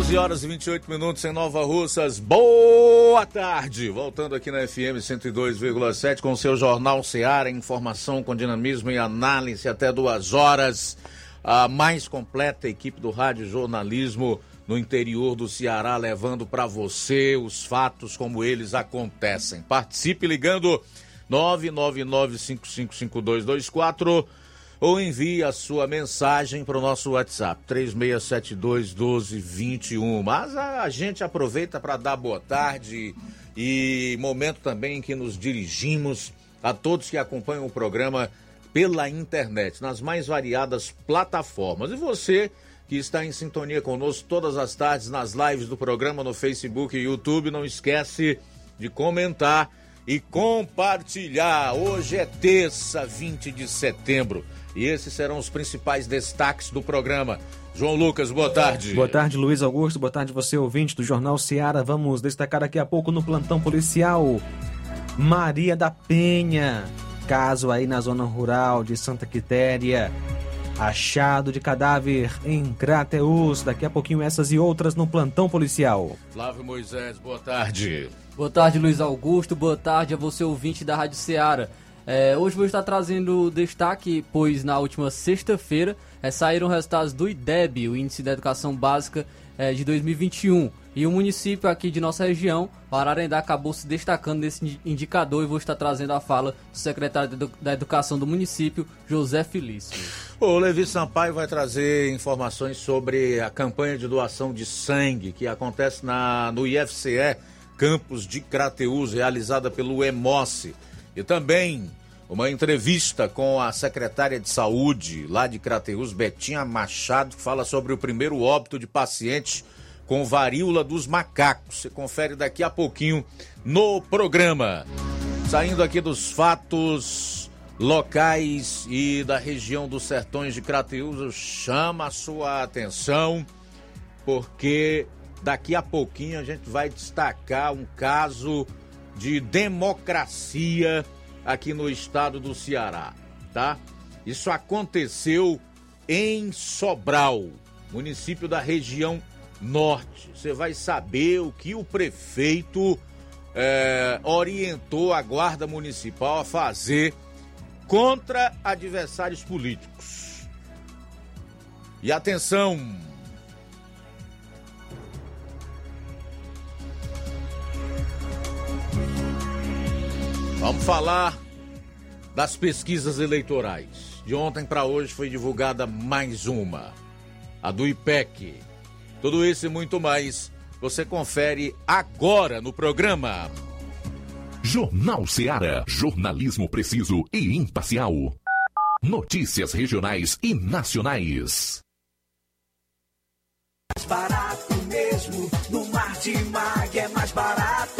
12 horas e 28 minutos em Nova Russas. Boa tarde! Voltando aqui na FM 102,7 com seu Jornal Seara, informação com dinamismo e análise até duas horas. A mais completa equipe do Rádio Jornalismo no interior do Ceará, levando para você os fatos como eles acontecem. Participe ligando 999555224 ou envie a sua mensagem para o nosso WhatsApp 3672 1221. Mas a, gente aproveita para dar boa tarde e momento também em que nos dirigimos a todos que acompanham o programa pela internet, nas mais variadas plataformas. E você que está em sintonia conosco todas as tardes nas lives do programa no Facebook e YouTube, não esquece de comentar e compartilhar. Hoje é terça, 20 de setembro. E esses serão os principais destaques do programa. João Lucas, boa tarde. Boa tarde, Luiz Augusto. Boa tarde, você ouvinte do Jornal Seara. Vamos destacar daqui a pouco no plantão policial. Maria da Penha, caso aí na zona rural de Santa Quitéria. Achado de cadáver em Crateus. Daqui a pouquinho essas e outras no plantão policial. Flávio Moisés, boa tarde. Boa tarde, Luiz Augusto. Boa tarde a você ouvinte da Rádio Seara. É, hoje vou estar trazendo destaque, pois na última sexta-feira é, saíram resultados do IDEB, o Índice da Educação Básica é, de 2021. E o município aqui de nossa região, Ararendá, acabou se destacando nesse indicador e vou estar trazendo a fala do secretário da Educação do município, José Felício. O Levi Sampaio vai trazer informações sobre a campanha de doação de sangue que acontece na, no IFCE, campus de Crateus, realizada pelo EMOSSE. E também uma entrevista com a secretária de saúde lá de Crateus, Betinha Machado, que fala sobre o primeiro óbito de pacientes com varíola dos macacos. Você confere daqui a pouquinho no programa. Saindo aqui dos fatos locais e da região dos sertões de Crateus, chama a sua atenção, porque daqui a pouquinho a gente vai destacar um caso de democracia aqui no estado do Ceará, tá? Isso aconteceu em Sobral, município da região norte. Você vai saber o que o prefeito é, orientou a guarda municipal a fazer contra adversários políticos. E atenção, Vamos falar das pesquisas eleitorais. De ontem para hoje foi divulgada mais uma, a do IPEC. Tudo isso e muito mais você confere agora no programa. Jornal Seara. Jornalismo preciso e imparcial. Notícias regionais e nacionais. Mais barato mesmo. No Martimag é mais barato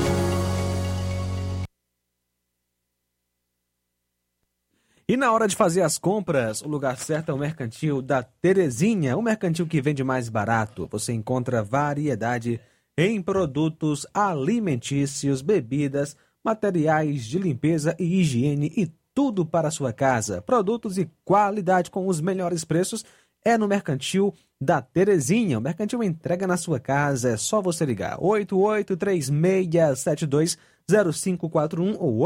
E na hora de fazer as compras, o lugar certo é o Mercantil da Terezinha, o mercantil que vende mais barato. Você encontra variedade em produtos alimentícios, bebidas, materiais de limpeza e higiene e tudo para a sua casa. Produtos e qualidade com os melhores preços é no Mercantil da Terezinha. O Mercantil entrega na sua casa, é só você ligar. 8836720541 ou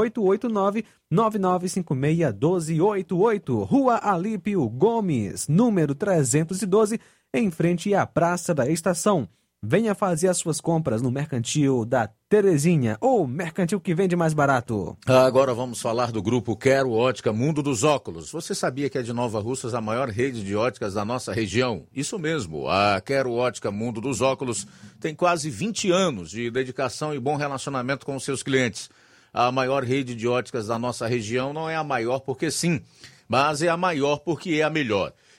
889-9956-1288. Rua Alípio Gomes, número 312, em frente à Praça da Estação. Venha fazer as suas compras no Mercantil da Terezinha, ou Mercantil que vende mais barato. Agora vamos falar do grupo Quero Ótica Mundo dos Óculos. Você sabia que é de Nova Russas a maior rede de óticas da nossa região? Isso mesmo, a Quero Ótica Mundo dos Óculos tem quase 20 anos de dedicação e bom relacionamento com os seus clientes. A maior rede de óticas da nossa região não é a maior porque sim, mas é a maior porque é a melhor.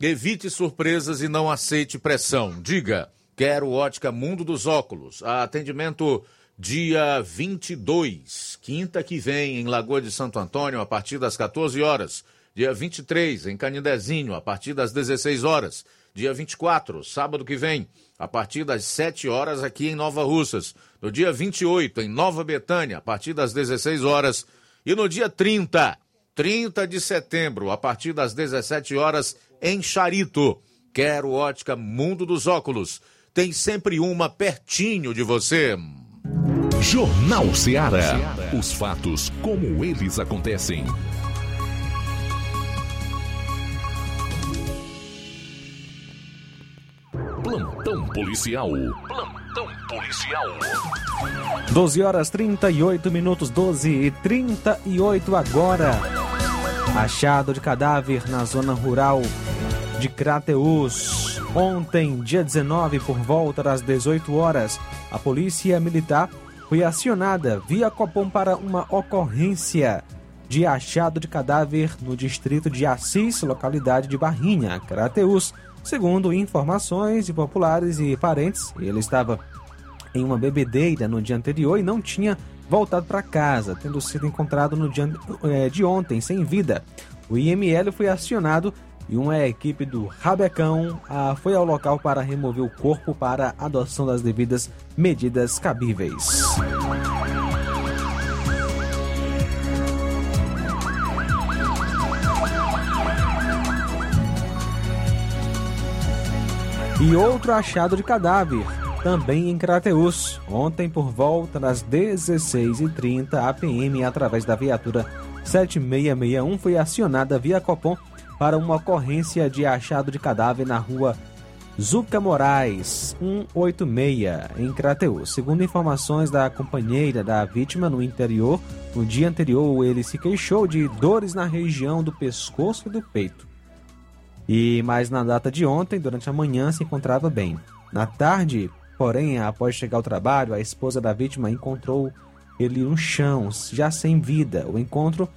Evite surpresas e não aceite pressão. Diga, quero ótica Mundo dos Óculos. Atendimento dia 22, quinta que vem, em Lagoa de Santo Antônio, a partir das 14 horas. Dia 23, em Canidezinho, a partir das 16 horas. Dia 24, sábado que vem, a partir das 7 horas, aqui em Nova Russas. No dia 28, em Nova Betânia, a partir das 16 horas. E no dia 30, 30 de setembro, a partir das 17 horas, em Charito. Quero ótica Mundo dos Óculos. Tem sempre uma pertinho de você. Jornal Ceará. Os fatos como eles acontecem. Plantão policial. Plantão policial. 12 horas 38 minutos, 12 e 38 agora. Achado de cadáver na zona rural de Crateus. Ontem, dia 19, por volta das 18 horas, a polícia militar foi acionada via Copom para uma ocorrência de achado de cadáver no distrito de Assis, localidade de Barrinha, Crateus. Segundo informações de populares e parentes, ele estava em uma bebedeira no dia anterior e não tinha voltado para casa, tendo sido encontrado no dia eh, de ontem sem vida. O IML foi acionado e uma equipe do Rabecão ah, foi ao local para remover o corpo para adoção das devidas medidas cabíveis. E outro achado de cadáver, também em Crateus. Ontem, por volta das 16h30, a PM, através da viatura 7661, foi acionada via Copom para uma ocorrência de achado de cadáver na rua Zuca Moraes, 186, em Crateus. Segundo informações da companheira da vítima no interior, no dia anterior ele se queixou de dores na região do pescoço e do peito. E mais na data de ontem, durante a manhã, se encontrava bem. Na tarde, porém, após chegar ao trabalho, a esposa da vítima encontrou ele no chão, já sem vida. O encontro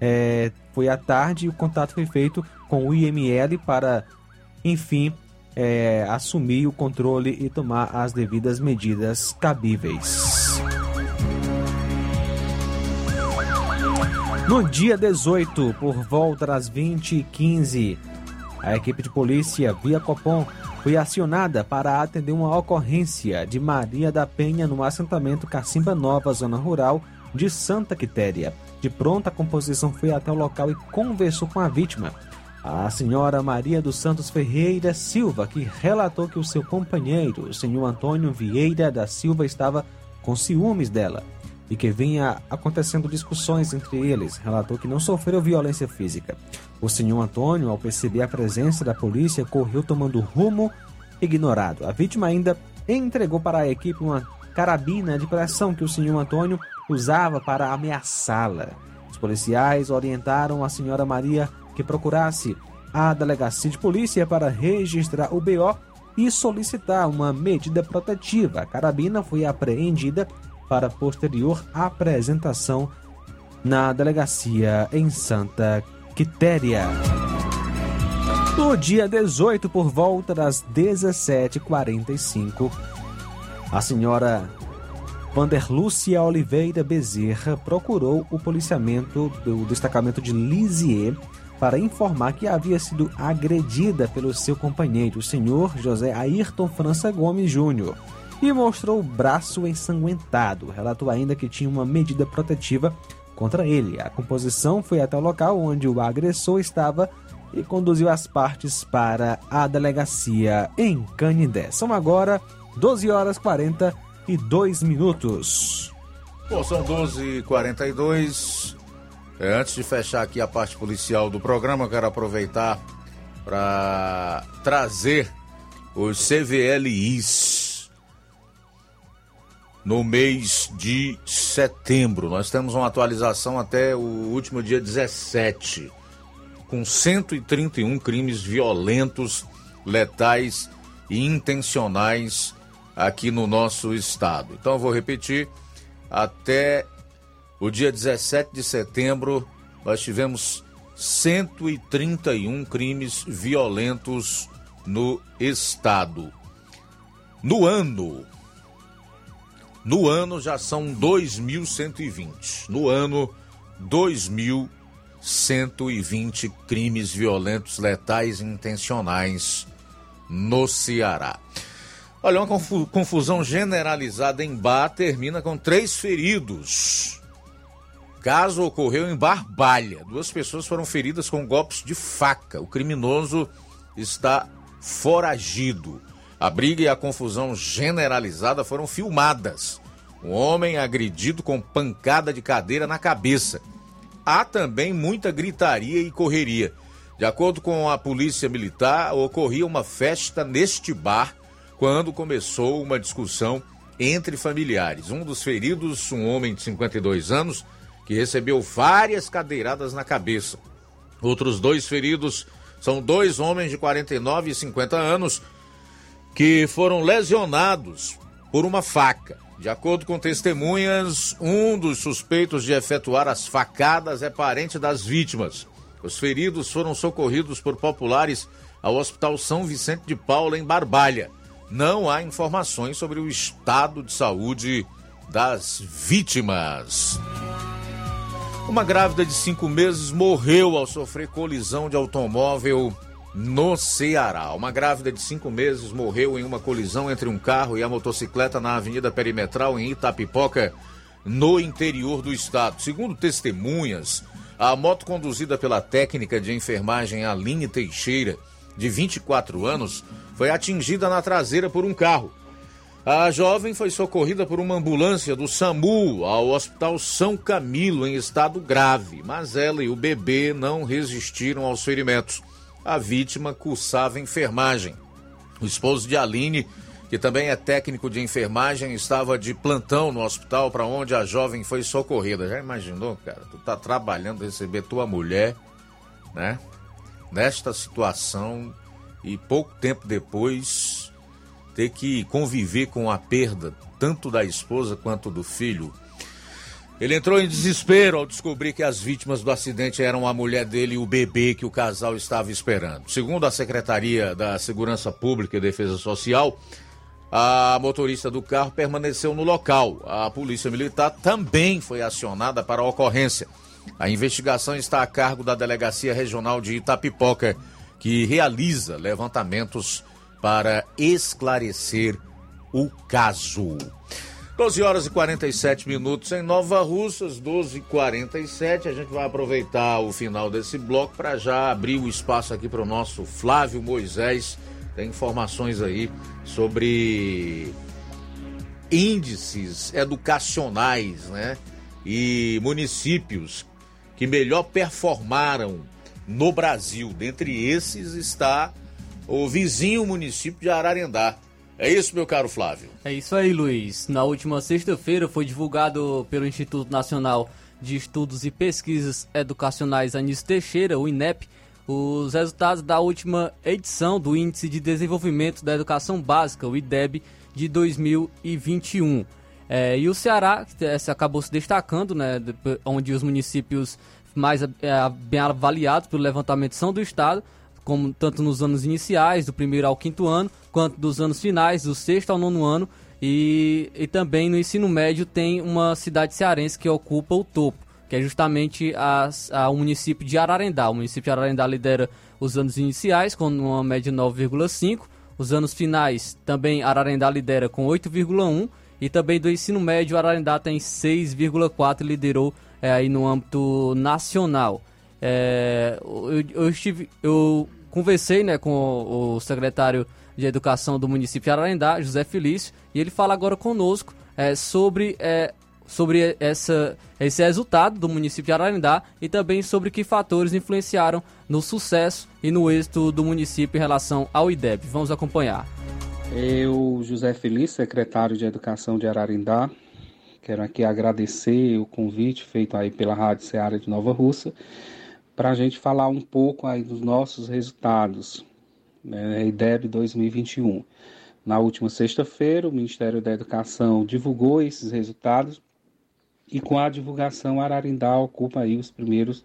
é, foi à tarde e o contato foi feito com o IML para, enfim, é, assumir o controle e tomar as devidas medidas cabíveis. No dia 18, por volta das 20h15, a equipe de polícia via Copom foi acionada para atender uma ocorrência de Maria da Penha no assentamento Cacimba Nova, zona rural de Santa Quitéria. De pronta, a composição foi até o local e conversou com a vítima, a senhora Maria dos Santos Ferreira Silva, que relatou que o seu companheiro, o senhor Antônio Vieira da Silva, estava com ciúmes dela e que vinha acontecendo discussões entre eles. Relatou que não sofreu violência física. O senhor Antônio, ao perceber a presença da polícia, correu tomando rumo ignorado. A vítima ainda entregou para a equipe uma carabina de pressão que o senhor Antônio usava para ameaçá-la. Os policiais orientaram a senhora Maria que procurasse a delegacia de polícia para registrar o BO e solicitar uma medida protetiva. A carabina foi apreendida para posterior apresentação na delegacia em Santa Quitéria. No dia 18, por volta das 17h45, a senhora Vanderlúcia Oliveira Bezerra procurou o policiamento do destacamento de Lisieux para informar que havia sido agredida pelo seu companheiro, o senhor José Ayrton França Gomes Júnior, e mostrou o braço ensanguentado. Relatou ainda que tinha uma medida protetiva contra ele. A composição foi até o local onde o agressor estava e conduziu as partes para a delegacia em Canindé. São agora 12 horas 42 minutos. Bom, são 12h42. É, antes de fechar aqui a parte policial do programa, eu quero aproveitar para trazer os CVLIs no mês de setembro. Nós temos uma atualização até o último dia 17, com 131 crimes violentos, letais e intencionais aqui no nosso estado. Então eu vou repetir, até o dia 17 de setembro nós tivemos 131 crimes violentos no estado. No ano, no ano já são 2.120. No ano, 2.120 crimes violentos, letais intencionais no Ceará. Olha, uma confusão generalizada em Bar termina com três feridos. Caso ocorreu em Barbalha. Duas pessoas foram feridas com golpes de faca. O criminoso está foragido. A briga e a confusão generalizada foram filmadas. Um homem agredido com pancada de cadeira na cabeça. Há também muita gritaria e correria. De acordo com a polícia militar, ocorria uma festa neste bar quando começou uma discussão entre familiares. Um dos feridos, um homem de 52 anos, que recebeu várias cadeiradas na cabeça. Outros dois feridos são dois homens de 49 e 50 anos que foram lesionados por uma faca. De acordo com testemunhas, um dos suspeitos de efetuar as facadas é parente das vítimas. Os feridos foram socorridos por populares ao Hospital São Vicente de Paula, em Barbalha não há informações sobre o estado de saúde das vítimas. Uma grávida de cinco meses morreu ao sofrer colisão de automóvel no Ceará. Uma grávida de cinco meses morreu em uma colisão entre um carro e a motocicleta na Avenida Perimetral, em Itapipoca, no interior do estado. Segundo testemunhas, a moto conduzida pela técnica de enfermagem Aline Teixeira, de 24 anos, foi atingida na traseira por um carro. A jovem foi socorrida por uma ambulância do SAMU ao Hospital São Camilo em estado grave, mas ela e o bebê não resistiram aos ferimentos. A vítima cursava enfermagem. O esposo de Aline, que também é técnico de enfermagem, estava de plantão no hospital para onde a jovem foi socorrida. Já imaginou, cara? Tu tá trabalhando, receber tua mulher, né? Nesta situação e pouco tempo depois ter que conviver com a perda tanto da esposa quanto do filho. Ele entrou em desespero ao descobrir que as vítimas do acidente eram a mulher dele e o bebê que o casal estava esperando. Segundo a Secretaria da Segurança Pública e Defesa Social, a motorista do carro permaneceu no local. A Polícia Militar também foi acionada para a ocorrência. A investigação está a cargo da Delegacia Regional de Itapipoca que realiza levantamentos para esclarecer o caso. 12 horas e 47 minutos em Nova Russas, 12 e 47 A gente vai aproveitar o final desse bloco para já abrir o espaço aqui para o nosso Flávio Moisés. Tem informações aí sobre índices educacionais, né? E municípios que melhor performaram no Brasil. Dentre esses está o vizinho município de Ararendá. É isso, meu caro Flávio? É isso aí, Luiz. Na última sexta-feira foi divulgado pelo Instituto Nacional de Estudos e Pesquisas Educacionais Anísio Teixeira, o INEP, os resultados da última edição do Índice de Desenvolvimento da Educação Básica, o IDEB, de 2021. É, e o Ceará acabou se destacando, né, onde os municípios mais é, bem avaliados pelo levantamento são do Estado, como tanto nos anos iniciais, do primeiro ao quinto ano, quanto dos anos finais, do sexto ao nono ano, e, e também no ensino médio tem uma cidade cearense que ocupa o topo, que é justamente a, a, o município de Ararendá. O município de Ararendá lidera os anos iniciais com uma média de 9,5, os anos finais também Ararendá lidera com 8,1 e também do ensino médio Ararendá tem 6,4 liderou é, aí no âmbito nacional. É, eu, eu, estive, eu conversei né, com o, secretário de Educação do município de Ararendá, José Felício, e ele fala agora conosco é, sobre, é, sobre essa, esse resultado do município de Ararendá e também sobre que fatores influenciaram no sucesso e no êxito do município em relação ao IDEB. Vamos acompanhar. Eu, José Felício, secretário de Educação de Ararendá, quero aqui agradecer o convite feito aí pela Rádio Ceará de Nova Russa para a gente falar um pouco aí dos nossos resultados né, IDEB 2021. Na última sexta-feira, o Ministério da Educação divulgou esses resultados e com a divulgação Ararindá ocupa aí os primeiros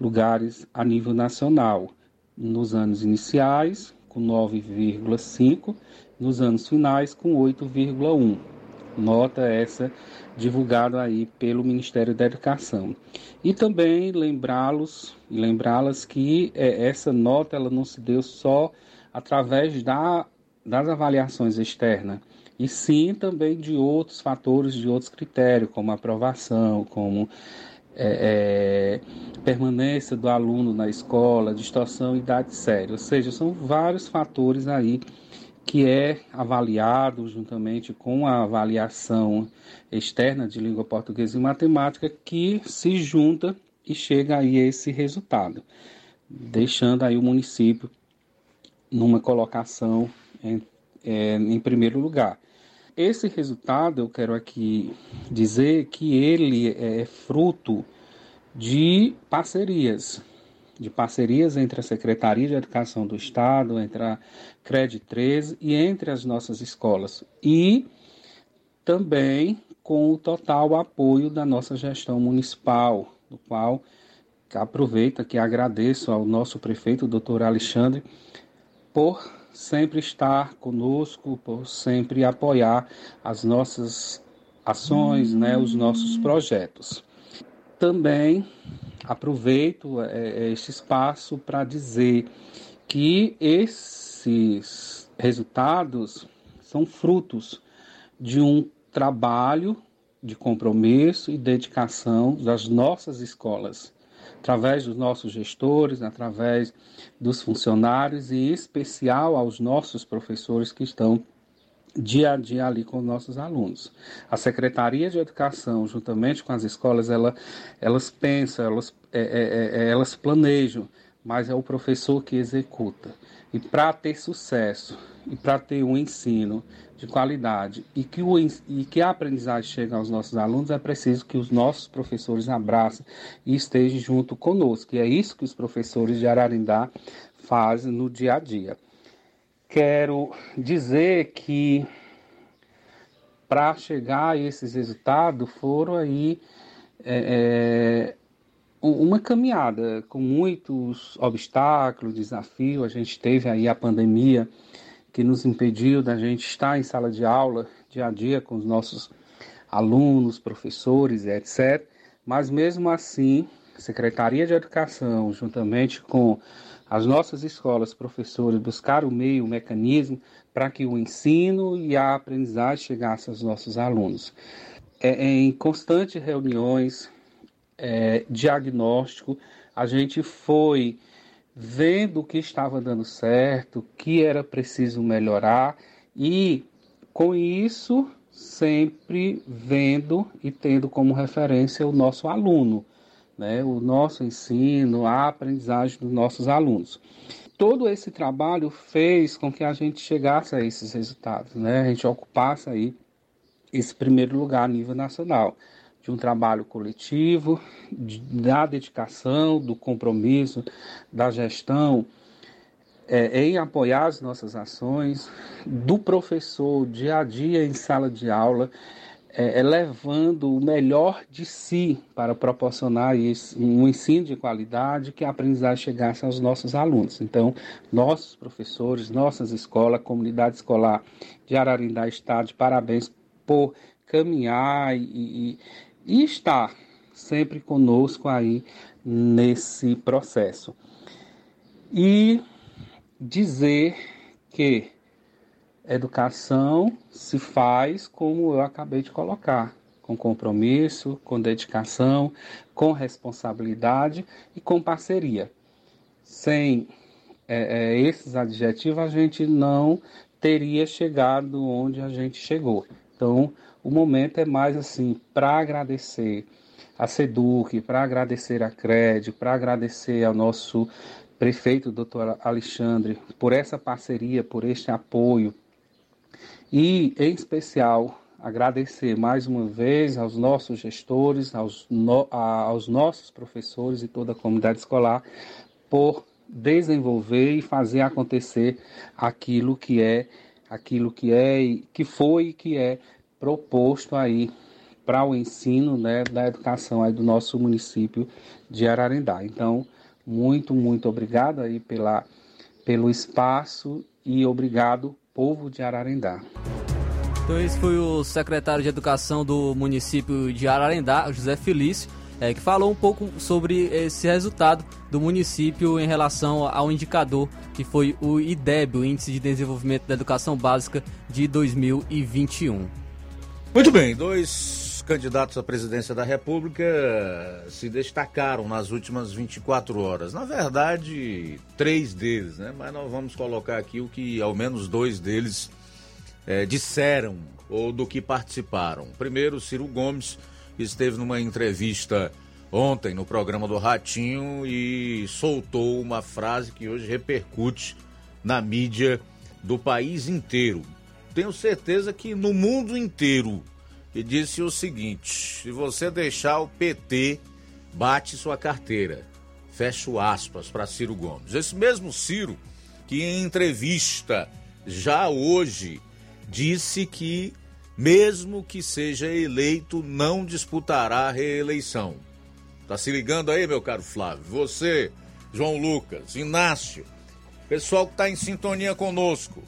lugares a nível nacional. Nos anos iniciais, com 9,5, nos anos finais, com 8,1. Nota essa divulgada aí pelo Ministério da Educação. E também lembrá-los e lembrá-las que é, essa nota ela não se deu só através da, das avaliações externas, e sim também de outros fatores, de outros critérios, como aprovação, como é, é, permanência do aluno na escola, distorção e idade séria. Ou seja, são vários fatores aí que é avaliado juntamente com a avaliação externa de língua portuguesa e matemática que se junta e chega aí a esse resultado, deixando aí o município numa colocação em, é, em primeiro lugar. Esse resultado, eu quero aqui dizer que ele é fruto de parcerias, de parcerias entre a Secretaria de Educação do Estado, entre a CRED 13 e entre as nossas escolas. E também com o total apoio da nossa gestão municipal, do qual aproveito que agradeço ao nosso prefeito, doutor Alexandre, por sempre estar conosco, por sempre apoiar as nossas ações, né, os nossos projetos. Também aproveito é, é este espaço para dizer que esses resultados são frutos de um trabalho de compromisso e dedicação das nossas escolas através dos nossos gestores, através dos funcionários e em especial aos nossos professores que estão dia a dia ali com os nossos alunos. A Secretaria de Educação, juntamente com as escolas, ela, elas pensam, elas, é, é, é, é elas planejam, mas é o professor que executa. E para ter sucesso e para ter um ensino de qualidade e que, o, e que a aprendizagem chegue aos nossos alunos, é preciso que os nossos professores abracem e estejam junto conosco. E é isso que os professores de Ararindá fazem no dia a dia. Quero dizer que para chegar a esses resultados foram aí é, é, uma caminhada com muitos obstáculos, desafios. A gente teve aí a pandemia que nos impediu da gente estar em sala de aula dia a dia com os nossos alunos, professores, etc. Mas mesmo assim, a Secretaria de Educação, juntamente com as nossas escolas, professores, buscaram o meio, o mecanismo para que o ensino e a aprendizagem chegassem aos nossos alunos. É, é em constantes reuniões, é, diagnóstico, a gente foi vendo o que estava dando certo, o que era preciso melhorar e com isso sempre vendo e tendo como referência o nosso aluno, né? o nosso ensino, a aprendizagem dos nossos alunos. Todo esse trabalho fez com que a gente chegasse a esses resultados, né? a gente ocupasse aí esse primeiro lugar a nível nacional de um trabalho coletivo, de, da dedicação, do compromisso, da gestão é, em apoiar as nossas ações, do professor dia a dia em sala de aula, é, é, levando o melhor de si para proporcionar um ensino de qualidade que a aprendizagem chegasse aos nossos alunos. Então, nossos professores, nossas escolas, comunidade escolar de Ararindá está de parabéns por caminhar e, e, e estar sempre conosco aí nesse processo. E dizer que educação se faz como eu acabei de colocar, com compromisso, com dedicação, com responsabilidade e com parceria. Sem é, é, esses adjetivos, a gente não teria chegado onde a gente chegou. Então, o momento é mais assim para agradecer a SEDUC, para agradecer a CRED, para agradecer ao nosso prefeito, doutor Alexandre, por essa parceria, por este apoio, e, em especial, agradecer mais uma vez aos nossos gestores, aos, no, a, aos nossos professores e toda a comunidade escolar por desenvolver e fazer acontecer aquilo que é, aquilo que é, que foi e que é proposto aí para o ensino né, da educação aí do nosso município de Ararendá. Então, muito, muito obrigado aí pela, pelo espaço e obrigado povo de Ararendá. Então esse foi o secretário de Educação do município de Ararendá, José Felício, é, que falou um pouco sobre esse resultado do município em relação ao indicador que foi o IDEB, o Índice de Desenvolvimento da Educação Básica de 2021. Muito bem, dois candidatos à presidência da República se destacaram nas últimas 24 horas. Na verdade, três deles, né? Mas nós vamos colocar aqui o que ao menos dois deles é, disseram ou do que participaram. Primeiro, Ciro Gomes esteve numa entrevista ontem no programa do Ratinho e soltou uma frase que hoje repercute na mídia do país inteiro. Tenho certeza que no mundo inteiro. E disse o seguinte: se você deixar o PT, bate sua carteira. Fecho aspas para Ciro Gomes. Esse mesmo Ciro, que em entrevista já hoje disse que, mesmo que seja eleito, não disputará a reeleição. Tá se ligando aí, meu caro Flávio? Você, João Lucas, Inácio, pessoal que está em sintonia conosco,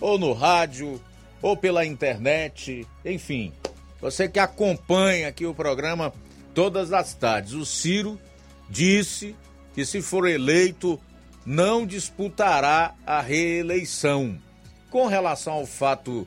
ou no rádio, ou pela internet, enfim, você que acompanha aqui o programa todas as tardes. O Ciro disse que, se for eleito, não disputará a reeleição. Com relação ao fato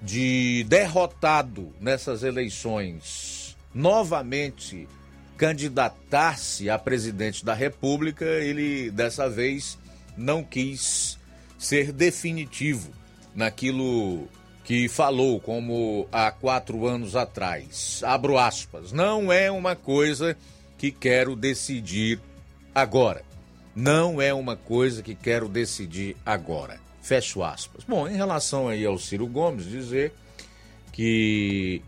de derrotado nessas eleições, novamente candidatar-se a presidente da República, ele dessa vez não quis ser definitivo naquilo que falou como há quatro anos atrás. Abro aspas. Não é uma coisa que quero decidir agora. Não é uma coisa que quero decidir agora. Fecho aspas. Bom, em relação aí ao Ciro Gomes, dizer que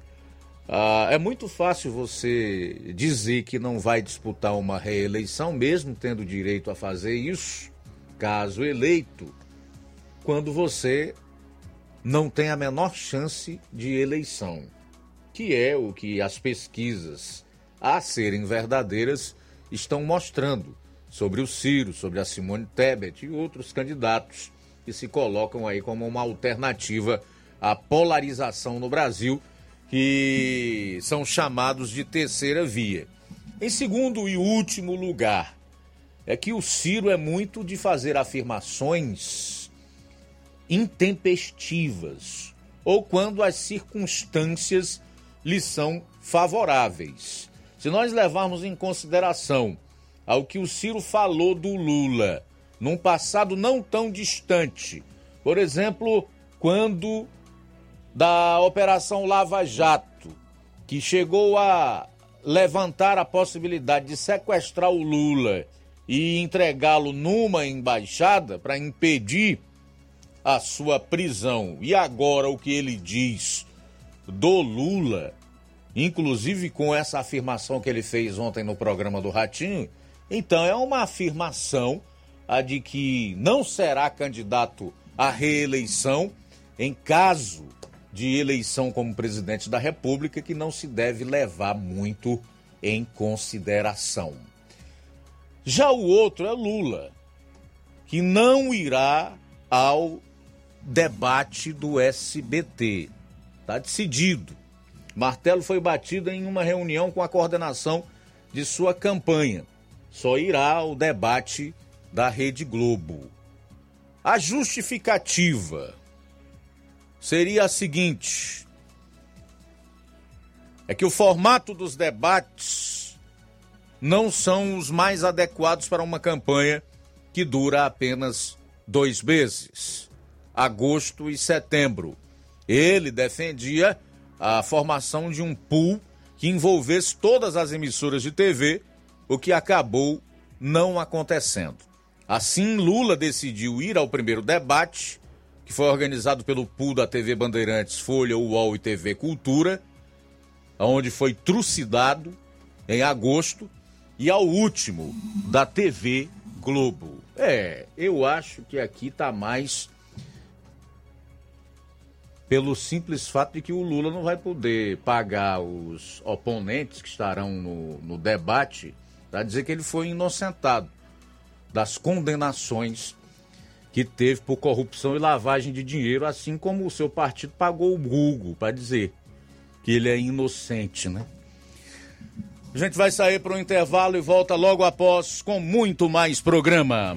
ah, é muito fácil você dizer que não vai disputar uma reeleição, mesmo tendo direito a fazer isso, caso eleito, quando você não tem a menor chance de eleição, que é o que as pesquisas, a serem verdadeiras, estão mostrando sobre o Ciro, sobre a Simone Tebet e outros candidatos que se colocam aí como uma alternativa à polarização no Brasil, que são chamados de terceira via. Em segundo e último lugar, é que o Ciro é muito de fazer afirmações intempestivas ou quando as circunstâncias lhe são favoráveis. Se nós levarmos em consideração ao que o Ciro falou do Lula num passado não tão distante. Por exemplo, quando da Operação Lava Jato, que chegou a levantar a possibilidade de sequestrar o Lula e entregá-lo numa embaixada para impedir a sua prisão. E agora o que ele diz do Lula, inclusive com essa afirmação que ele fez ontem no programa do Ratinho, então é uma afirmação a de que não será candidato à reeleição em caso de eleição como presidente da República que não se deve levar muito em consideração. Já o outro é Lula, que não irá ao debate do SBT. Está decidido. Martelo foi batido em uma reunião com a coordenação de sua campanha. Só irá ao debate da Rede Globo. A justificativa seria a seguinte: é que o formato dos debates não são os mais adequados para uma campanha que dura apenas dois meses agosto e setembro. Ele defendia a formação de um pool que envolvesse todas as emissoras de TV, o que acabou não acontecendo. Assim, Lula decidiu ir ao primeiro debate, que foi organizado pelo pool da TV Bandeirantes, Folha, UOL e TV Cultura, onde foi trucidado em agosto, e ao último da TV Globo. É, eu acho que aqui está mais pelo simples fato de que o Lula não vai poder pagar os oponentes que estarão no, no debate para dizer que ele foi inocentado das condenações que teve por corrupção e lavagem de dinheiro, assim como o seu partido pagou o Google para dizer que ele é inocente, né? A gente vai sair para um intervalo e volta logo após com muito mais programa.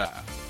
Yeah.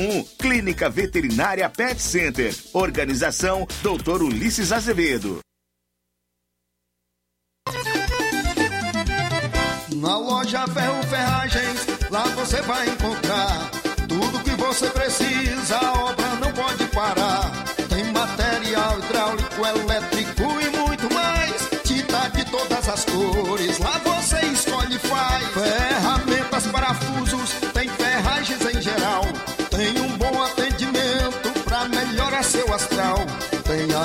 981658401. Clínica Veterinária Pet Center. Organização Dr. Ulisses Azevedo. Na loja Ferro Ferragens, lá você vai encontrar tudo que você precisa, a obra não pode parar. Tem material hidráulico, elétrico e muito mais. Tinta de todas as cores, lá você escolhe e faz. Ferramentas,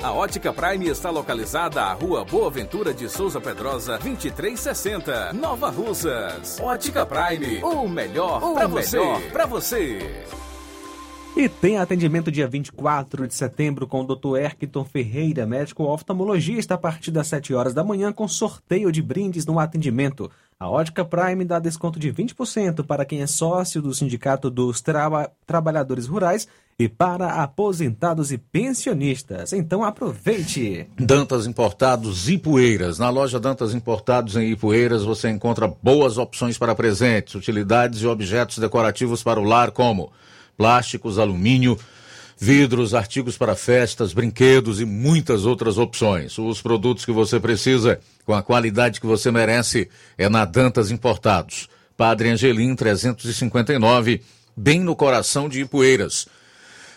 A Ótica Prime está localizada à Rua Boa Ventura de Souza Pedrosa, 2360, Nova Russas. Ótica Prime, o melhor para você. Pra você. E tem atendimento dia 24 de setembro com o Dr. Erkton Ferreira, médico oftalmologista, a partir das 7 horas da manhã, com sorteio de brindes no atendimento. A Ótica Prime dá desconto de 20% para quem é sócio do Sindicato dos Traba Trabalhadores Rurais e para aposentados e pensionistas. Então aproveite! Dantas Importados Ipueiras. Na loja Dantas Importados em Ipueiras você encontra boas opções para presentes, utilidades e objetos decorativos para o lar, como plásticos, alumínio, vidros, artigos para festas, brinquedos e muitas outras opções. Os produtos que você precisa, com a qualidade que você merece, é na Dantas Importados. Padre Angelim 359, bem no coração de Ipueiras.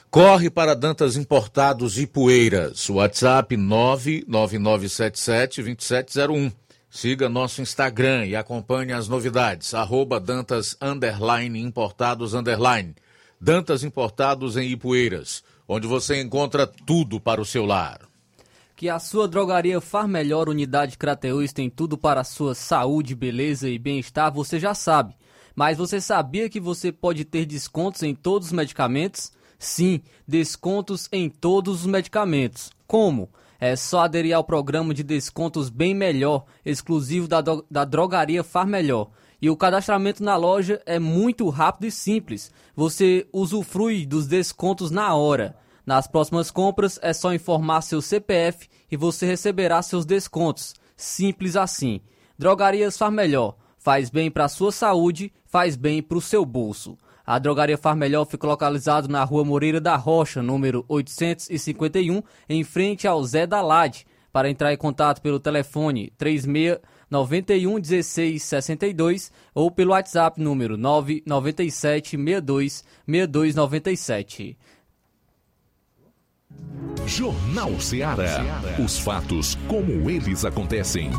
Corre para Dantas Importados Ipueiras. WhatsApp 999772701. Siga nosso Instagram e acompanhe as novidades. Arroba Dantas Underline Importados Underline. Dantas Importados em Ipueiras, onde você encontra tudo para o seu lar. Que a sua drogaria Far Melhor Unidade Crateus tem tudo para a sua saúde, beleza e bem-estar, você já sabe. Mas você sabia que você pode ter descontos em todos os medicamentos? Sim, descontos em todos os medicamentos. Como? É só aderir ao programa de descontos Bem Melhor, exclusivo da, da Drogaria Far Melhor. E o cadastramento na loja é muito rápido e simples. Você usufrui dos descontos na hora. Nas próximas compras é só informar seu CPF e você receberá seus descontos. Simples assim. Drogarias Far Melhor. Faz bem para a sua saúde, faz bem para o seu bolso. A Drogaria Far Melhor fica localizado na Rua Moreira da Rocha, número 851, em frente ao Zé da Lade. Para entrar em contato pelo telefone 36 91 16 62 ou pelo WhatsApp número 997 62 6297. Jornal Ceará. Os fatos como eles acontecem.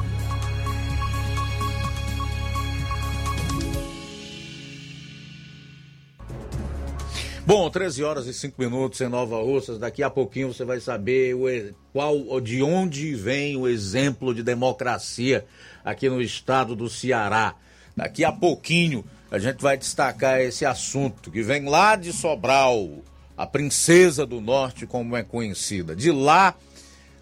Bom, 13 horas e 5 minutos em Nova Russas. Daqui a pouquinho você vai saber o, qual, de onde vem o exemplo de democracia aqui no estado do Ceará. Daqui a pouquinho a gente vai destacar esse assunto que vem lá de Sobral, a princesa do norte, como é conhecida. De lá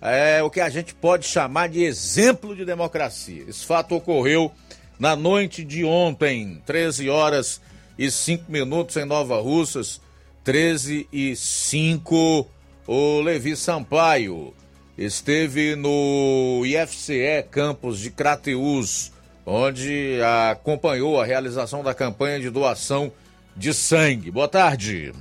é o que a gente pode chamar de exemplo de democracia. Esse fato ocorreu na noite de ontem, 13 horas e 5 minutos em Nova Russas 13 e 5, o Levi Sampaio esteve no IFCE Campus de Crateus, onde acompanhou a realização da campanha de doação de sangue. Boa tarde.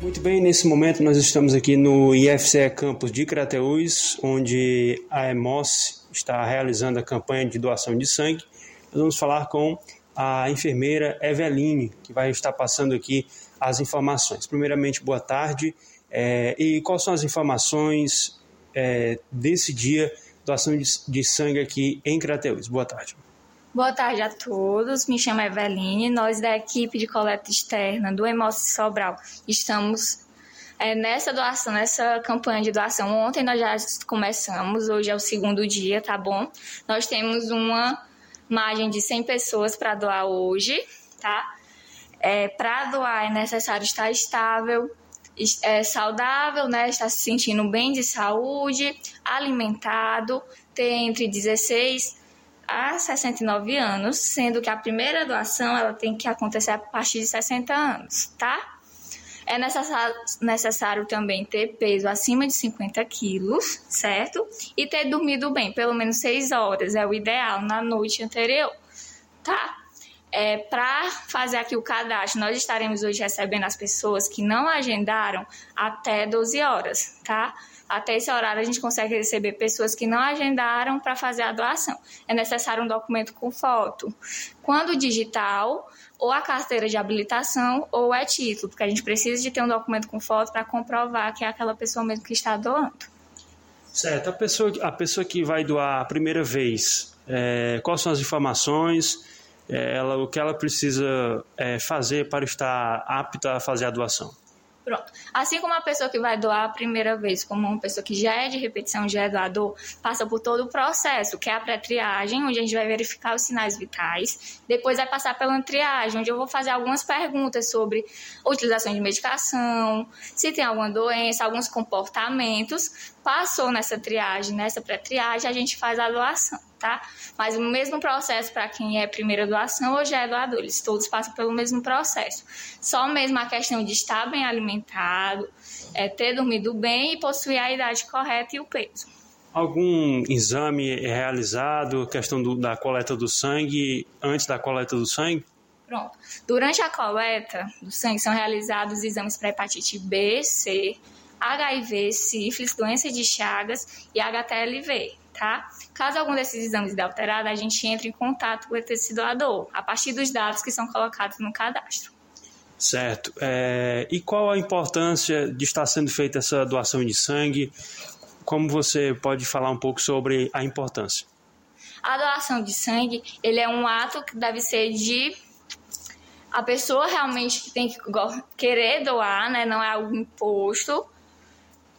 Muito bem, nesse momento nós estamos aqui no IFCE Campus de Crateus, onde a EMOS está realizando a campanha de doação de sangue. Nós vamos falar com a enfermeira Eveline, que vai estar passando aqui as informações. Primeiramente, boa tarde. É, e quais são as informações é, desse dia, doação de, de sangue aqui em Crateus? Boa tarde. Boa tarde a todos, me chamo Eveline, nós da equipe de coleta externa do Emoce Sobral estamos É, nessa doação, nessa campanha de doação, ontem nós já começamos, hoje é o segundo dia, tá bom? Nós temos uma margem de 100 pessoas para doar hoje, tá? É, para doar é necessário estar estável, é, saudável, né? Estar se sentindo bem de saúde, alimentado, ter entre 16 a 69 anos, sendo que a primeira doação ela tem que acontecer a partir de 60 anos, tá? É necessário, necessário também ter peso acima de 50 quilos, certo? E ter dormido bem, pelo menos 6 horas, é o ideal, na noite anterior, tá? É, Para fazer aqui o cadastro, nós estaremos hoje recebendo as pessoas que não agendaram até 12 horas, tá? Até esse horário a gente consegue receber pessoas que não agendaram para fazer a doação. É necessário um documento com foto. Quando digital, ou a carteira de habilitação ou é título, porque a gente precisa de ter um documento com foto para comprovar que é aquela pessoa mesmo que está doando. Certo. A pessoa, a pessoa que vai doar a primeira vez, é, quais são as informações, ela, o que ela precisa é, fazer para estar apta a fazer a doação? Pronto. Assim como a pessoa que vai doar a primeira vez, como uma pessoa que já é de repetição, já é doador, passa por todo o processo, que é a pré-triagem, onde a gente vai verificar os sinais vitais. Depois vai passar pela triagem, onde eu vou fazer algumas perguntas sobre utilização de medicação, se tem alguma doença, alguns comportamentos. Passou nessa triagem, nessa pré-triagem, a gente faz a doação tá? Mas o mesmo processo para quem é primeira doação ou já é doador, eles todos passam pelo mesmo processo. Só mesmo a questão de estar bem alimentado, é, ter dormido bem e possuir a idade correta e o peso. Algum exame é realizado, questão do, da coleta do sangue, antes da coleta do sangue? Pronto. Durante a coleta do sangue são realizados exames para hepatite B, C, HIV, sífilis, doença de Chagas e HTLV, tá? Caso algum desses exames dê alterado, a gente entra em contato com esse doador, a partir dos dados que são colocados no cadastro. Certo. É, e qual a importância de estar sendo feita essa doação de sangue? Como você pode falar um pouco sobre a importância? A doação de sangue, ele é um ato que deve ser de a pessoa realmente que tem que querer doar, né? Não é algo imposto.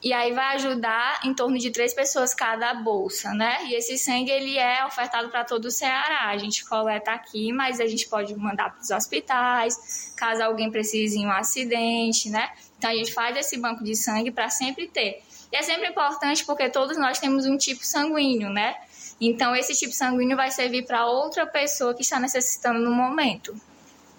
E aí vai ajudar em torno de três pessoas cada bolsa, né? E esse sangue ele é ofertado para todo o Ceará. A gente coleta aqui, mas a gente pode mandar para os hospitais, caso alguém precise em um acidente, né? Então a gente faz esse banco de sangue para sempre ter. E é sempre importante porque todos nós temos um tipo sanguíneo, né? Então esse tipo sanguíneo vai servir para outra pessoa que está necessitando no momento.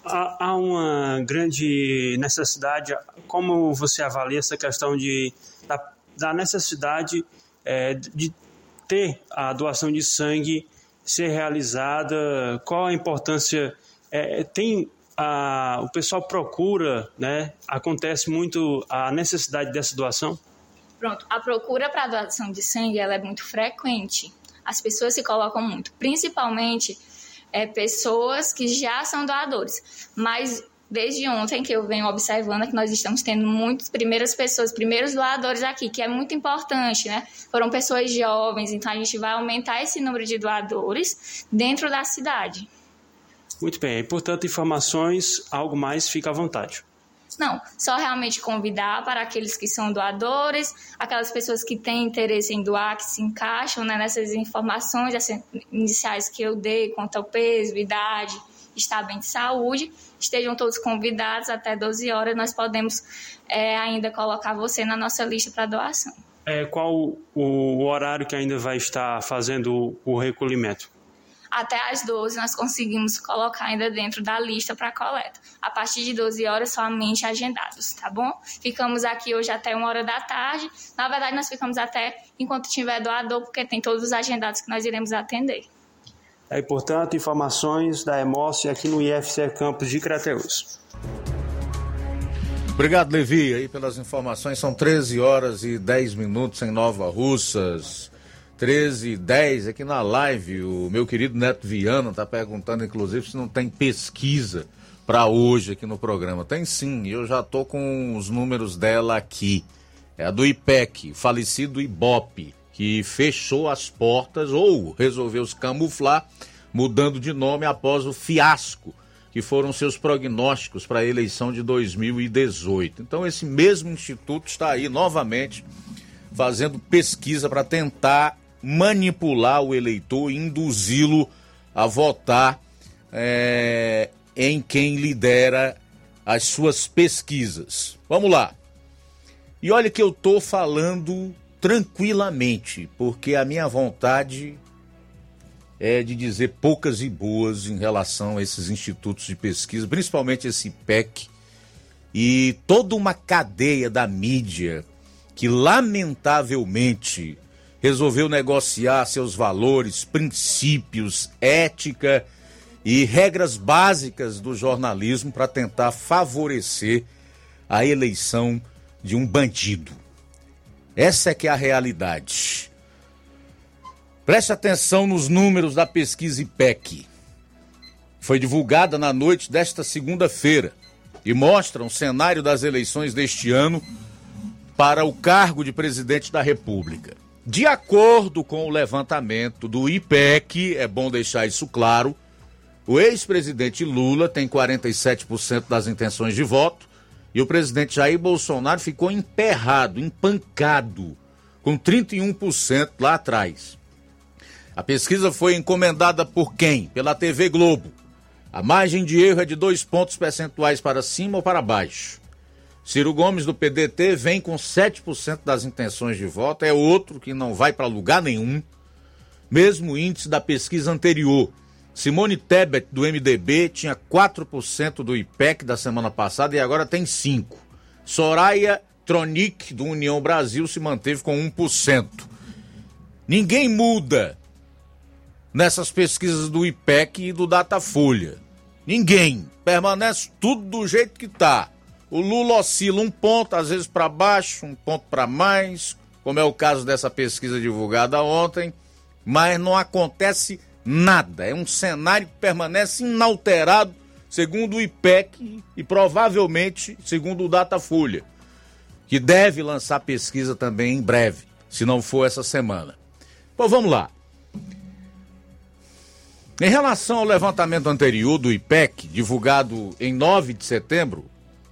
Há uma grande necessidade. Como você avalia essa questão de da, da necessidade é, de ter a doação de sangue ser realizada, qual a importância, é, tem a, o pessoal procura, né? Acontece muito a necessidade dessa doação? Pronto, a procura para doação de sangue ela é muito frequente. As pessoas se colocam muito, principalmente é, pessoas que já são doadores. Mas desde ontem que eu venho observando é que nós estamos tendo muitas primeiras pessoas, primeiros doadores aqui, que é muito importante, né? Foram pessoas jovens, então a gente vai aumentar esse número de doadores dentro da cidade. Muito bem, e portanto, informações, algo mais, fica à vontade. Não, só realmente convidar para aqueles que são doadores, aquelas pessoas que têm interesse em doar, que se encaixam né, nessas informações iniciais que eu dei, quanto ao peso, idade, estar bem de saúde, estejam todos convidados até 12 horas, nós podemos é, ainda colocar você na nossa lista para doação. É, qual o, horário que ainda vai estar fazendo o, o recolhimento? Até às 12 nós conseguimos colocar ainda dentro da lista para coleta. A partir de 12 horas somente agendados, tá bom? Ficamos aqui hoje até uma hora da tarde. Na verdade, nós ficamos até enquanto tiver doador, porque tem todos os agendados que nós iremos atender. É, portanto, informações da Emoce aqui no IFCE Campus de Crateus. Obrigado, Levi, aí pelas informações. São 13 horas e 10 minutos em Nova Russas. 13 e 10 aqui na live. O meu querido Neto Viana está perguntando, inclusive, se não tem pesquisa para hoje aqui no programa. Tem sim, eu já tô com os números dela aqui. É a do IPEC, falecido Ibope que fechou as portas ou resolveu se camuflar, mudando de nome após o fiasco que foram seus prognósticos para a eleição de 2018. Então, esse mesmo instituto está aí novamente fazendo pesquisa para tentar manipular o eleitor induzi-lo a votar é, em quem lidera as suas pesquisas. Vamos lá. E olha que eu estou falando tranquilamente, porque a minha vontade é de dizer poucas e boas em relação a esses institutos de pesquisa, principalmente esse IPEC e toda uma cadeia da mídia que lamentavelmente resolveu negociar seus valores, princípios, ética e regras básicas do jornalismo para tentar favorecer a eleição de um bandido. Essa é que é a realidade. Preste atenção nos números da pesquisa IPEC. Foi divulgada na noite desta segunda-feira e mostra um cenário das eleições deste ano para o cargo de presidente da República. De acordo com o levantamento do IPEC, é bom deixar isso claro, o ex-presidente Lula tem 47% das intenções de voto e o presidente Jair Bolsonaro ficou emperrado, empancado, com 31% lá atrás. A pesquisa foi encomendada por quem? Pela TV Globo. A margem de erro é de dois pontos percentuais para cima ou para baixo. Ciro Gomes do PDT vem com 7% das intenções de voto, é outro que não vai para lugar nenhum. Mesmo índice da pesquisa anterior. Simone Tebet do MDB tinha 4% do IPEC da semana passada e agora tem 5%. Soraya Tronic do União Brasil se manteve com 1%. Ninguém muda nessas pesquisas do IPEC e do Datafolha. Ninguém. Permanece tudo do jeito que está. O Lula oscila um ponto, às vezes para baixo, um ponto para mais, como é o caso dessa pesquisa divulgada ontem, mas não acontece nada. É um cenário que permanece inalterado, segundo o IPEC e provavelmente segundo o Datafolha, que deve lançar pesquisa também em breve, se não for essa semana. Bom, vamos lá. Em relação ao levantamento anterior do IPEC, divulgado em 9 de setembro,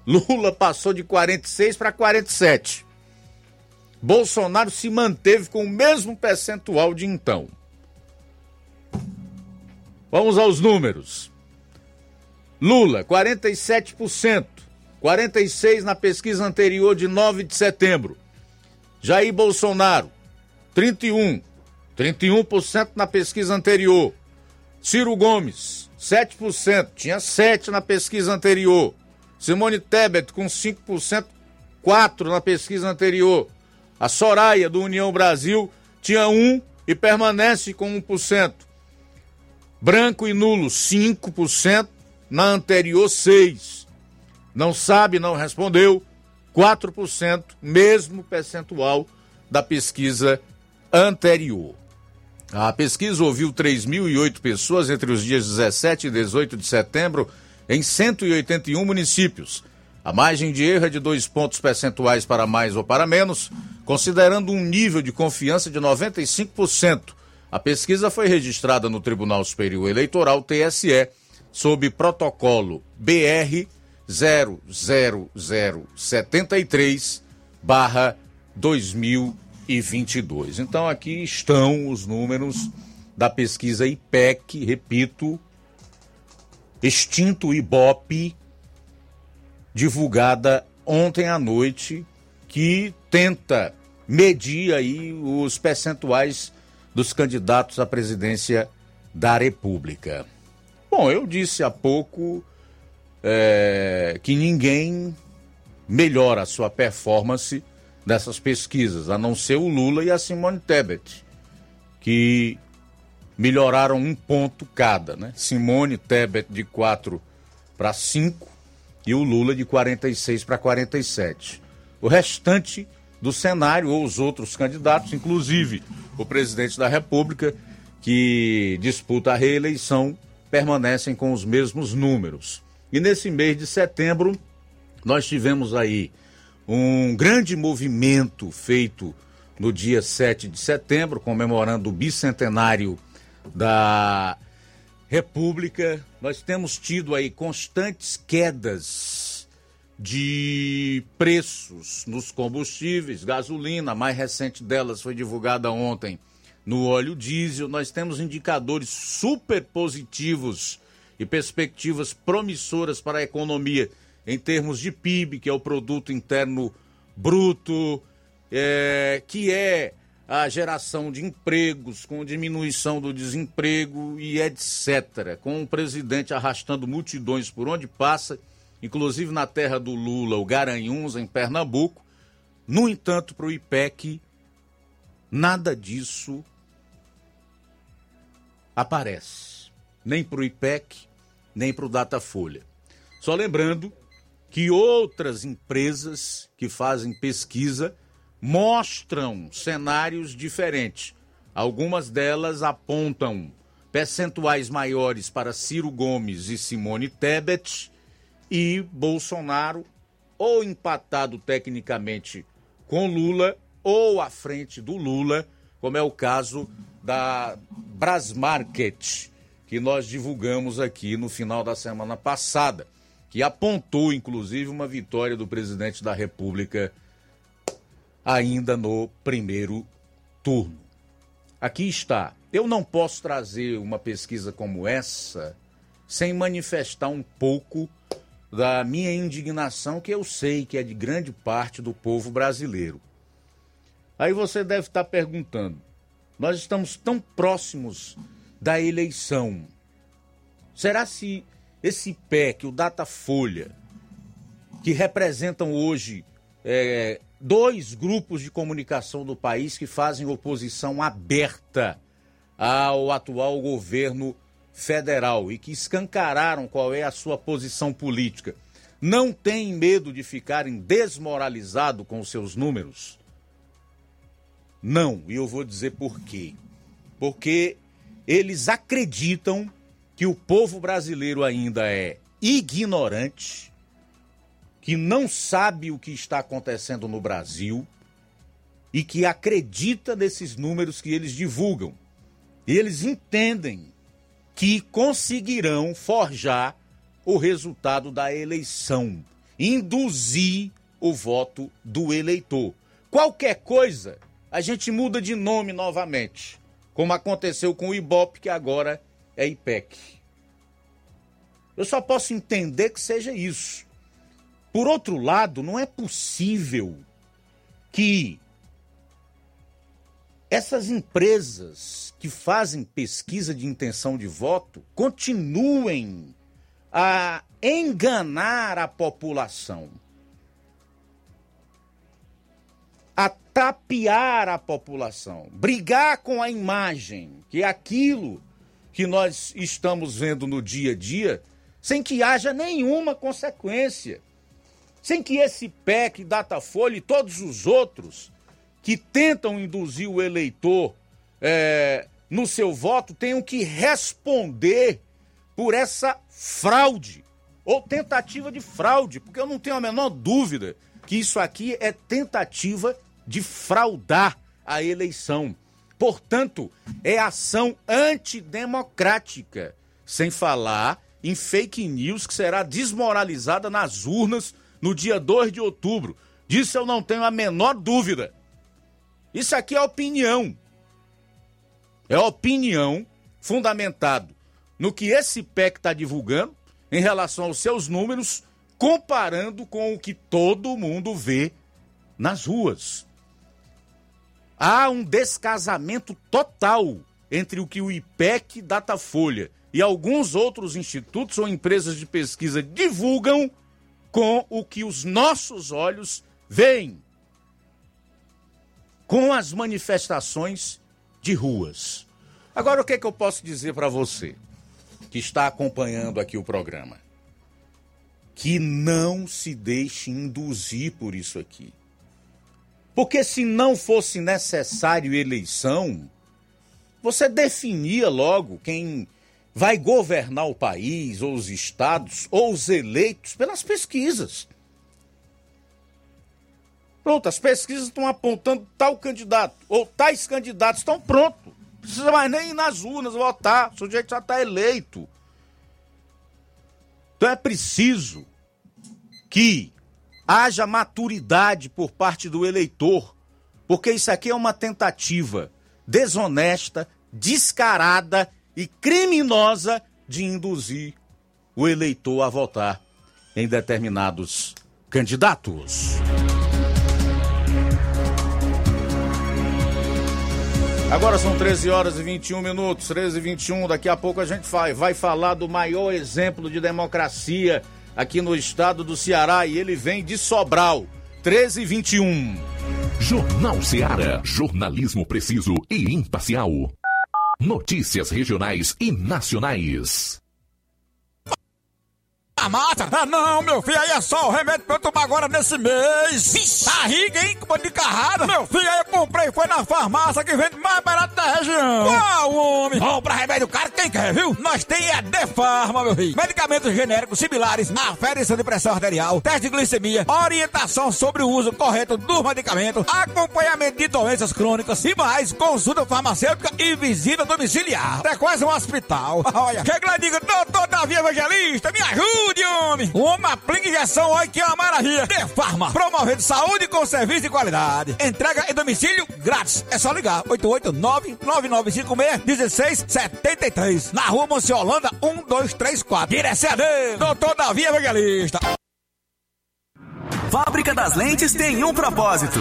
Lula passou de 46 para 47. Bolsonaro se manteve com o mesmo percentual de então. Vamos aos números. Lula, 47%, 46 na pesquisa anterior de 9 de setembro. Jair Bolsonaro, 31, 31% na pesquisa anterior. Ciro Gomes, 7%, tinha 7 na pesquisa anterior. Simone Tebet com 5%, 4 na pesquisa anterior. A Soraya do União Brasil tinha 1 e permanece com 1%. Branco e nulo 5%, na anterior 6. Não sabe, não respondeu, 4%, mesmo percentual da pesquisa anterior. A pesquisa ouviu 3.008 pessoas entre os dias 17 e 18 de setembro em 181 municípios. A margem de erro é de dois pontos percentuais para mais ou para menos, considerando um nível de confiança de 95%. A pesquisa foi registrada no Tribunal Superior Eleitoral, TSE, sob protocolo BR 00073 2022. Então aqui estão os números da pesquisa IPEC, repito, extinto Ibope, divulgada ontem à noite, que tenta medir aí os percentuais dos candidatos à presidência da República. Bom, eu disse há pouco é, que ninguém melhora a sua performance nessas pesquisas, a não ser o Lula e a Simone Tebet, que melhoraram um ponto cada, né? Simone Tebet de 4 para 5 e o Lula de 46 para 47. O restante do cenário, ou os outros candidatos, inclusive o presidente da República, que disputa a reeleição, permanecem com os mesmos números. E nesse mês de setembro, nós tivemos aí um grande movimento feito no dia 7 de setembro, comemorando o bicentenário da República, nós temos tido aí constantes quedas de preços nos combustíveis, gasolina, a mais recente delas foi divulgada ontem no óleo diesel. Nós temos indicadores super positivos e perspectivas promissoras para a economia em termos de PIB, que é o produto interno bruto, é, que é a geração de empregos, com diminuição do desemprego e etc. Com o presidente arrastando multidões por onde passa, inclusive na terra do Lula, o Garanhuns, em Pernambuco. No entanto, para o IPEC, nada disso aparece. Nem para o IPEC, nem para o Datafolha. Só lembrando que outras empresas que fazem pesquisa mostram cenários diferentes. Algumas delas apontam percentuais maiores para Ciro Gomes e Simone Tebet e Bolsonaro ou empatado tecnicamente com Lula ou à frente do Lula, como é o caso da Brasmarket, que nós divulgamos aqui no final da semana passada, que apontou inclusive uma vitória do presidente da República ainda no primeiro turno. Aqui está. Eu não posso trazer uma pesquisa como essa sem manifestar um pouco da minha indignação, que eu sei que é de grande parte do povo brasileiro. Aí você deve estar perguntando: nós estamos tão próximos da eleição. Será se esse PEC, o Datafolha, que representam hoje é, dois grupos de comunicação do país que fazem oposição aberta ao atual governo federal e que escancararam qual é a sua posição política. Não tem medo de ficarem desmoralizados com os seus números? Não, e eu vou dizer por quê. Porque eles acreditam que o povo brasileiro ainda é ignorante, que não sabe o que está acontecendo no Brasil e que acredita nesses números que eles divulgam. E eles entendem que conseguirão forjar o resultado da eleição, induzir o voto do eleitor. Qualquer coisa, a gente muda de nome novamente, como aconteceu com o Ibope, que agora é IPEC. Eu só posso entender que seja isso. Por outro lado, não é possível que essas empresas que fazem pesquisa de intenção de voto continuem a enganar a população, a tapear a população, brigar com a imagem, que é aquilo que nós estamos vendo no dia a dia, sem que haja nenhuma consequência sem que esse PEC, Datafolha e todos os outros que tentam induzir o eleitor é, no seu voto tenham que responder por essa fraude ou tentativa de fraude, porque eu não tenho a menor dúvida que isso aqui é tentativa de fraudar a eleição. Portanto, é ação antidemocrática, sem falar em fake news que será desmoralizada nas urnas no dia 2 de outubro. Disso eu não tenho a menor dúvida. Isso aqui é opinião. É opinião fundamentado no que esse PEC está divulgando em relação aos seus números, comparando com o que todo mundo vê nas ruas. Há um descasamento total entre o que o IPEC, Datafolha e alguns outros institutos ou empresas de pesquisa divulgam com o que os nossos olhos veem, com as manifestações de ruas. Agora, o que, é que eu posso dizer para você que está acompanhando aqui o programa? Que não se deixe induzir por isso aqui. Porque se não fosse necessário eleição, você definia logo quem vai governar o país, ou os estados, ou os eleitos pelas pesquisas. Pronto, as pesquisas estão apontando tal candidato, ou tais candidatos estão prontos. precisa mais nem ir nas urnas votar, o sujeito já está eleito. Então é preciso que haja maturidade por parte do eleitor, porque isso aqui é uma tentativa desonesta, descarada e criminosa de induzir o eleitor a votar em determinados candidatos. Agora são 13 horas e 21 minutos, 13 e 21. Daqui a pouco a gente vai, vai falar do maior exemplo de democracia aqui no estado do Ceará e ele vem de Sobral. 13 e 21. Jornal Ceará. Jornalismo preciso e imparcial. Notícias regionais e nacionais. Ah, não, meu filho, aí é só o remédio pra eu tomar agora nesse mês. Vixe. Barriga, hein? Com de carrada. Meu filho, aí eu comprei, foi na farmácia que vende mais barato da região. Qual, homem? Compra remédio caro quem quer, viu? Nós tem a Defarma, meu filho. Medicamentos genéricos similares, aferição de pressão arterial, teste de glicemia, orientação sobre o uso correto do medicamento, acompanhamento de doenças crônicas e mais, consulta farmacêutica e visita domiciliar. É quase um hospital. Olha, chega lá e diga, doutor Davi Evangelista, me ajude! Saúde, homem! Uma aplica injeção, olha que é uma maravilha! De Farma, promovendo saúde com serviço de qualidade. Entrega em domicílio grátis. É só ligar: 889-9956-1673. Na rua Monsiolanda, 1234. Direção a Deus, doutor Davi Evangelista. Fábrica das Lentes tem um propósito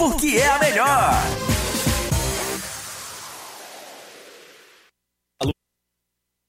porque é a melhor.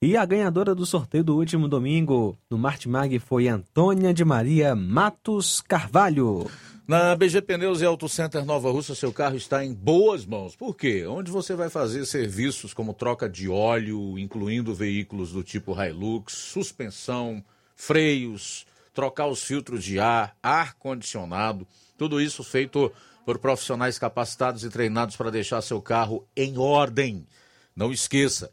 E a ganhadora do sorteio do último domingo no Martimag foi Antônia de Maria Matos Carvalho. Na BG Pneus e Auto Center Nova Russa, seu carro está em boas mãos. Por quê? Onde você vai fazer serviços como troca de óleo, incluindo veículos do tipo Hilux, suspensão, freios, trocar os filtros de ar, ar-condicionado, tudo isso feito por profissionais capacitados e treinados para deixar seu carro em ordem. Não esqueça,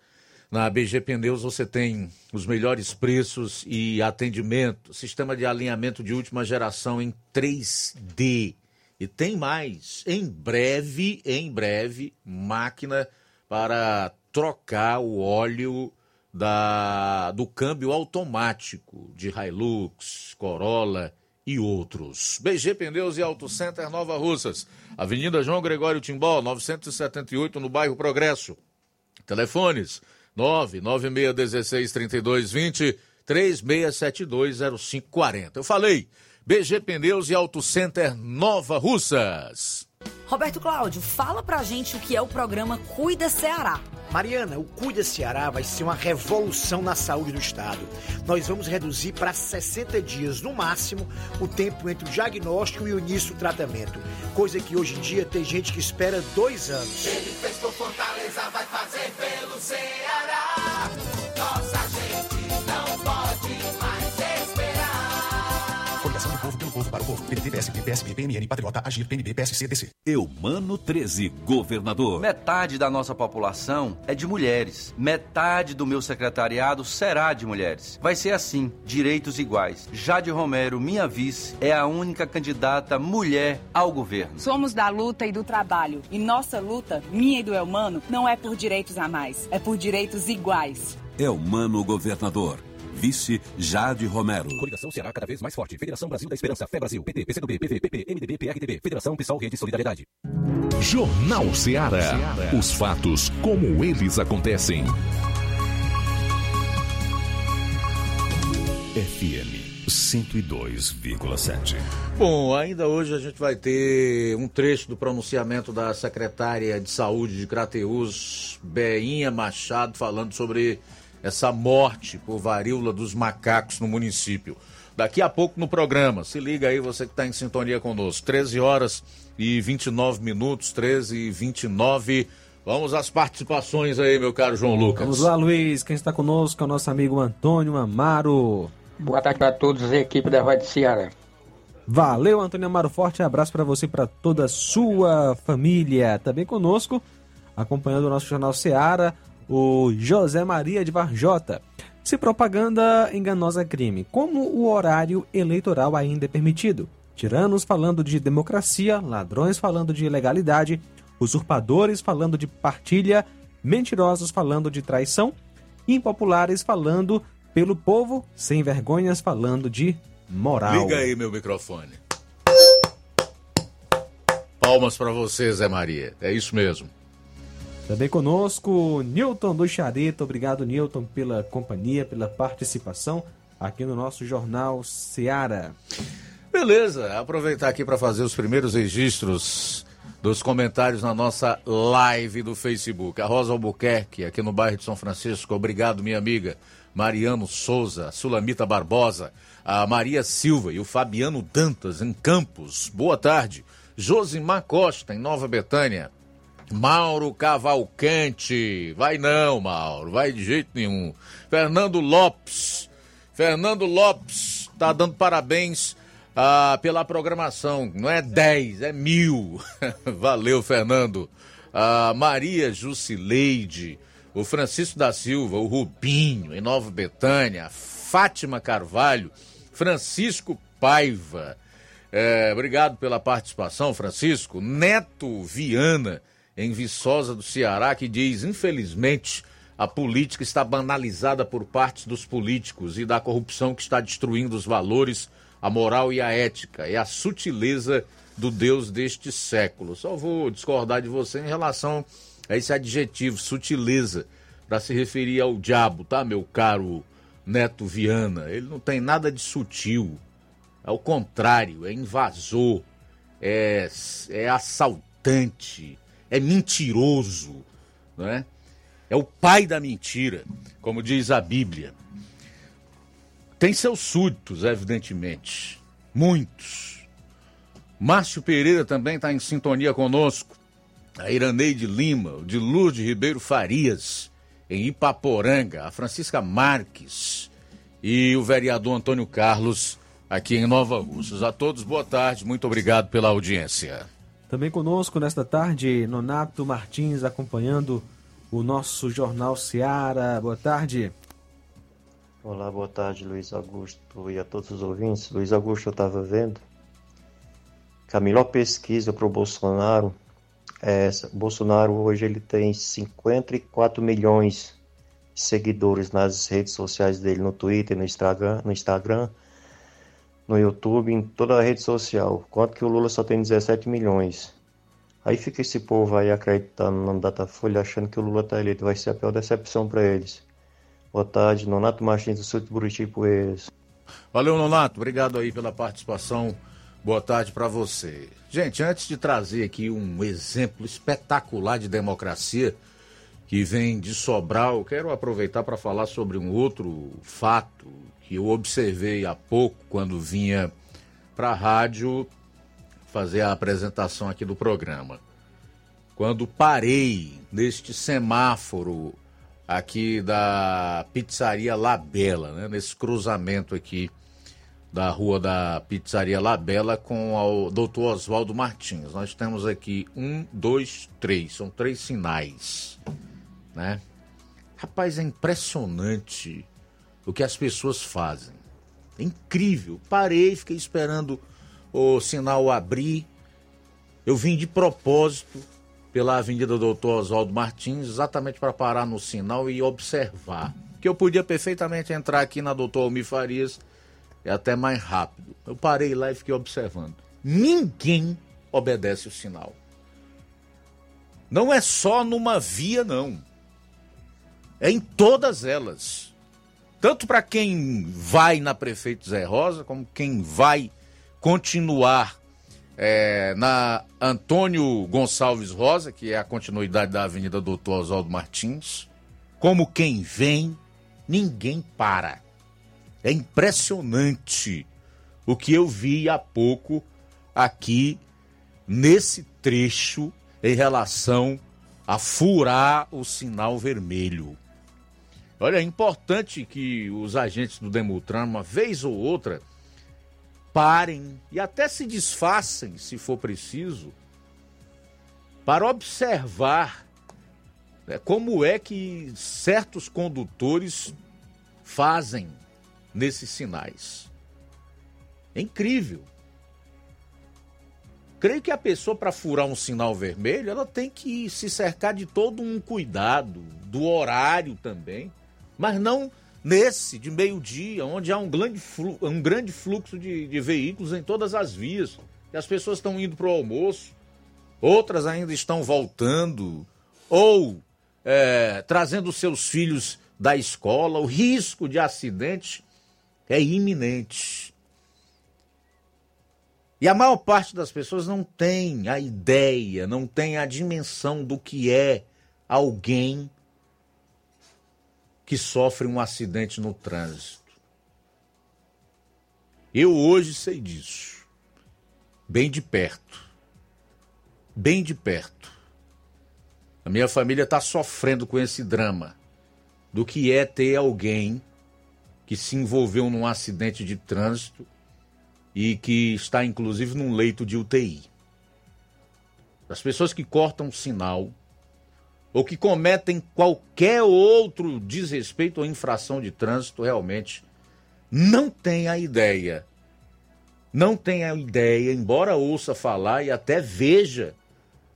na BG Pneus você tem os melhores preços e atendimento, sistema de alinhamento de última geração em 3D. E tem mais, em breve, em breve, máquina para trocar o óleo da, do câmbio automático de Hilux, Corolla e outros. BG Pneus e Auto Center Nova Russas, Avenida João Gregório Timbó, 978, no bairro Progresso. Telefones 996163220, 36720540. Eu falei, BG Pneus e Auto Center Nova Russas. Roberto Cláudio, fala pra gente o que é o programa Cuida Ceará. Mariana, o Cuida Ceará vai ser uma revolução na saúde do estado. Nós vamos reduzir para 60 dias no máximo o tempo entre o diagnóstico e o início do tratamento, coisa que hoje em dia tem gente que espera dois anos. Ele fez por Fortaleza, vai fazer pelo Ceará. PDT, PSB, PMN, Patriota, Agir, PNB, PSC, DC. Eumano 13, governador. Metade da nossa população é de mulheres. Metade do meu secretariado será de mulheres. Vai ser assim, direitos iguais. Jade Romero, minha vice, é a única candidata mulher ao governo. Somos da luta e do trabalho. E nossa luta, minha e do Elmano, não é por direitos a mais, é por direitos iguais. Eumano governador. Vice Jade Romero. Coligação Ceará cada vez mais forte. Federação Brasil da Esperança. Fé Brasil. PT, PCdoB, PV, PP, MDB, PRTB. Federação Pessoal Rede Solidariedade. Jornal Ceará. Os fatos como eles acontecem. FM 102,7. Bom, ainda hoje a gente vai ter um trecho do pronunciamento da secretária de Saúde de Crateús, Beinha Machado, falando sobre essa morte por varíola dos macacos no município. Daqui a pouco no programa, se liga aí você que está em sintonia conosco. 13 horas e 29 minutos, 13 e 29. Vamos às participações aí, meu caro João Lucas. Vamos lá, Luiz. Quem está conosco é o nosso amigo Antônio Amaro. Boa tarde para todos a equipe da Rádio Ceará. Valeu, Antônio Amaro. Forte abraço para você e para toda a sua família. Também conosco, acompanhando o nosso Jornal Ceará, o José Maria de Varjota. Se propaganda enganosa é crime, como o horário eleitoral ainda é permitido? Tiranos falando de democracia, ladrões falando de ilegalidade, usurpadores falando de partilha, mentirosos falando de traição, impopulares falando pelo povo, sem vergonhas falando de moral. Liga aí meu microfone. Palmas para você, Zé Maria. É isso mesmo. Também conosco, Newton do Charito. Obrigado, Newton, pela companhia, pela participação aqui no nosso Jornal Seara. Beleza, aproveitar aqui para fazer os primeiros registros dos comentários na nossa live do Facebook. A Rosa Albuquerque, aqui no bairro de São Francisco. Obrigado, minha amiga. Mariano Souza, Sulamita Barbosa, a Maria Silva e o Fabiano Dantas, em Campos. Boa tarde. Josimar Costa, em Nova Betânia. Mauro Cavalcante. Vai não, Mauro, vai de jeito nenhum. Fernando Lopes. Fernando Lopes tá dando parabéns ah, pela programação. Não é 10, é mil. Valeu, Fernando. A Maria Jusileide, o Francisco da Silva, o Rubinho, em Nova Betânia, Fátima Carvalho, Francisco Paiva, É, obrigado pela participação, Francisco. Neto Viana, em Viçosa do Ceará, que diz: infelizmente, a política está banalizada por parte dos políticos e da corrupção que está destruindo os valores, a moral e a ética. É a sutileza do Deus deste século. Só vou discordar de você em relação a esse adjetivo, sutileza, para se referir ao diabo, tá, meu caro Neto Viana? Ele não tem nada de sutil. É o contrário, é invasor, é, é assaltante, é mentiroso, não é? É o pai da mentira, como diz a Bíblia. Tem seus súditos, evidentemente. Muitos. Márcio Pereira também está em sintonia conosco. A Iraneide Lima, o de Lourdes Ribeiro Farias, em Ipaporanga. A Francisca Marques e o vereador Antônio Carlos, aqui em Nova Russas. A todos, boa tarde. Muito obrigado pela audiência. Também conosco nesta tarde, Nonato Martins acompanhando o nosso Jornal Seara. Boa tarde. Olá, boa tarde, Luiz Augusto e a todos os ouvintes. Luiz Augusto, eu estava vendo que a melhor pesquisa para o Bolsonaro é essa. Bolsonaro hoje ele tem 54 milhões de seguidores nas redes sociais dele, no Twitter, no Instagram, no Instagram, no YouTube, em toda a rede social. Quanto que o Lula só tem 17 milhões. Aí fica esse povo aí acreditando no Datafolha, achando que o Lula tá eleito. Vai ser a pior decepção para eles. Boa tarde, Nonato Martins do Sul de Buriti Poeiras. Valeu, Nonato. Obrigado aí pela participação. Boa tarde para você. Gente, antes de trazer aqui um exemplo espetacular de democracia que vem de Sobral, quero aproveitar para falar sobre um outro fato que eu observei há pouco quando vinha para a rádio fazer a apresentação aqui do programa. Quando parei neste semáforo aqui da pizzaria Labela, né, nesse cruzamento aqui da rua da pizzaria Labela com o doutor Oswaldo Martins. Nós temos aqui um, dois, três, são três sinais, né? Rapaz, é impressionante o que as pessoas fazem. É incrível. Parei, fiquei esperando o sinal abrir. Eu vim de propósito pela Avenida Doutor Oswaldo Martins, exatamente para parar no sinal e observar. Que eu podia perfeitamente entrar aqui na Doutor Almir Farias, é até mais rápido. Eu parei lá e fiquei observando. Ninguém obedece o sinal. Não é só numa via, não. É em todas elas. Tanto para quem vai na Prefeito Zé Rosa, como quem vai continuar é, na Antônio Gonçalves Rosa, que é a continuidade da Avenida Doutor Oswaldo Martins, como quem vem, ninguém para. É impressionante o que eu vi há pouco aqui nesse trecho em relação a furar o sinal vermelho. Olha, é importante que os agentes do Demutran, uma vez ou outra, parem e até se disfarcem, se for preciso, para observar né, como é que certos condutores fazem nesses sinais. É incrível. Creio que a pessoa, para furar um sinal vermelho, ela tem que se cercar de todo um cuidado, do horário também, mas não nesse de meio-dia, onde há um grande, fluxo, um grande fluxo de, de veículos em todas as vias, e as pessoas estão indo para o almoço, outras ainda estão voltando, ou é, trazendo seus filhos da escola, o risco de acidente é iminente. E a maior parte das pessoas não tem a ideia, não tem a dimensão do que é alguém que sofre um acidente no trânsito. Eu hoje sei disso, bem de perto. Bem de perto. A minha família está sofrendo com esse drama do que é ter alguém que se envolveu num acidente de trânsito e que está inclusive num leito de UTI. As pessoas que cortam sinal ou que cometem qualquer outro desrespeito ou infração de trânsito realmente não têm a ideia, não tem a ideia, embora ouça falar e até veja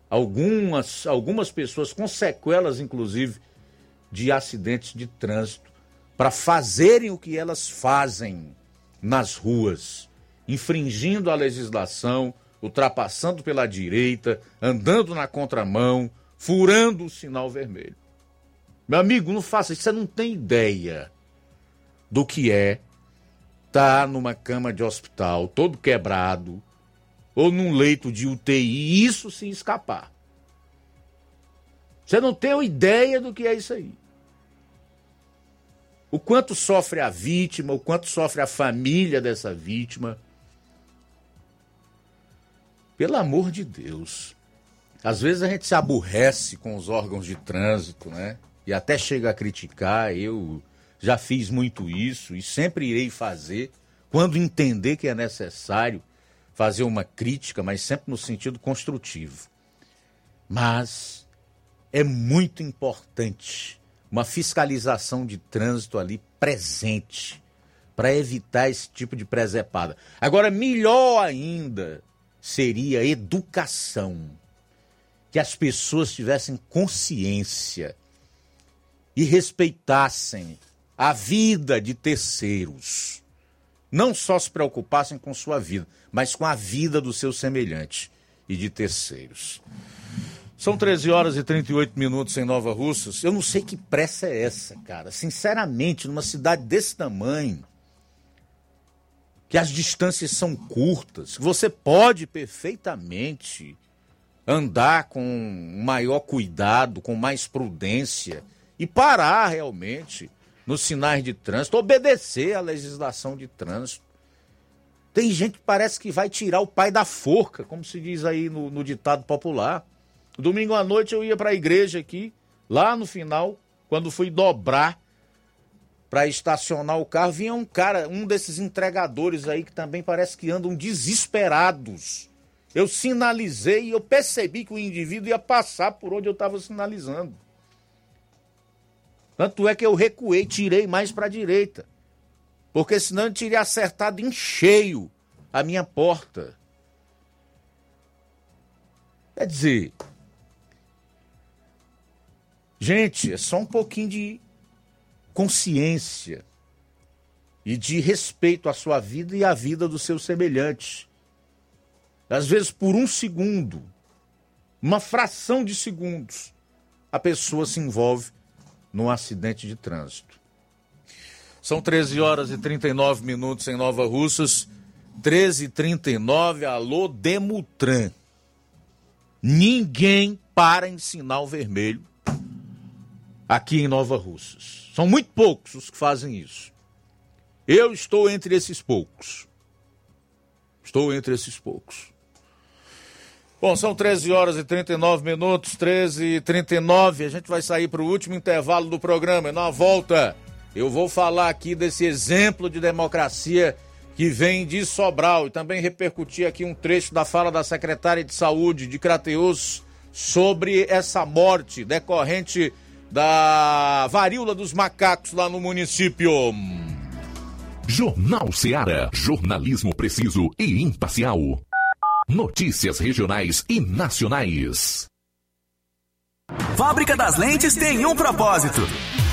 algumas, algumas pessoas com sequelas, inclusive, de acidentes de trânsito, para fazerem o que elas fazem nas ruas, infringindo a legislação, ultrapassando pela direita, andando na contramão, furando o sinal vermelho. Meu amigo, não faça isso, você não tem ideia do que é estar tá numa cama de hospital, todo quebrado, ou num leito de UTI, isso se escapar. Você não tem ideia do que é isso aí. O quanto sofre a vítima, o quanto sofre a família dessa vítima. Pelo amor de Deus. Às vezes a gente se aborrece com os órgãos de trânsito, né? E até chega a criticar. Eu já fiz muito isso e sempre irei fazer quando entender que é necessário fazer uma crítica, mas sempre no sentido construtivo. Mas é muito importante uma fiscalização de trânsito ali presente para evitar esse tipo de presepada. Agora, melhor ainda seria educação. Que as pessoas tivessem consciência e respeitassem a vida de terceiros. Não só se preocupassem com sua vida, mas com a vida do seu semelhante e de terceiros. São 13 horas e 38 minutos em Nova Russas. Eu não sei que pressa é essa, cara. Sinceramente, numa cidade desse tamanho, que as distâncias são curtas, você pode perfeitamente andar com maior cuidado, com mais prudência e parar realmente nos sinais de trânsito, obedecer à legislação de trânsito. Tem gente que parece que vai tirar o pai da forca, como se diz aí no, no ditado popular. Domingo à noite eu ia para a igreja aqui, lá no final, quando fui dobrar para estacionar o carro, vinha um cara, um desses entregadores aí que também parece que andam desesperados. Eu sinalizei e eu percebi que o indivíduo ia passar por onde eu estava sinalizando. Tanto é que eu recuei, tirei mais para a direita. Porque senão eu teria acertado em cheio a minha porta. Quer dizer, gente, é só um pouquinho de consciência e de respeito à sua vida e à vida do seu semelhante. Às vezes, por um segundo, uma fração de segundos, a pessoa se envolve num acidente de trânsito. São 13 horas e 39 minutos em Nova Russas. 13 e 39 alô Demutran. Ninguém para em sinal vermelho aqui em Nova Russas. São muito poucos os que fazem isso. Eu estou entre esses poucos. Estou entre esses poucos. Bom, são 13 horas e 39 minutos, 13 e 39. A gente vai sair para o último intervalo do programa. E na volta, eu vou falar aqui desse exemplo de democracia que vem de Sobral e também repercutir aqui um trecho da fala da secretária de Saúde de Crateus sobre essa morte decorrente da varíola dos macacos lá no município. Jornal Seara. Jornalismo preciso e imparcial. Notícias regionais e nacionais. Fábrica das Lentes tem um propósito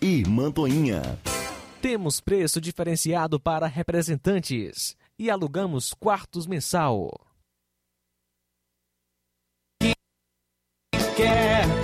e Mantoinha. Temos preço diferenciado para representantes e alugamos quartos mensal. Quer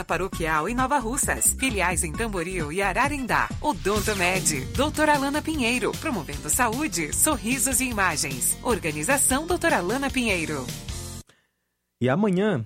Paroquial em Nova Russas. Filiais em Tamboril e Ararendá. Odonto Med. Doutora Alana Pinheiro. Promovendo saúde, sorrisos e imagens. Organização Doutora Alana Pinheiro. E amanhã,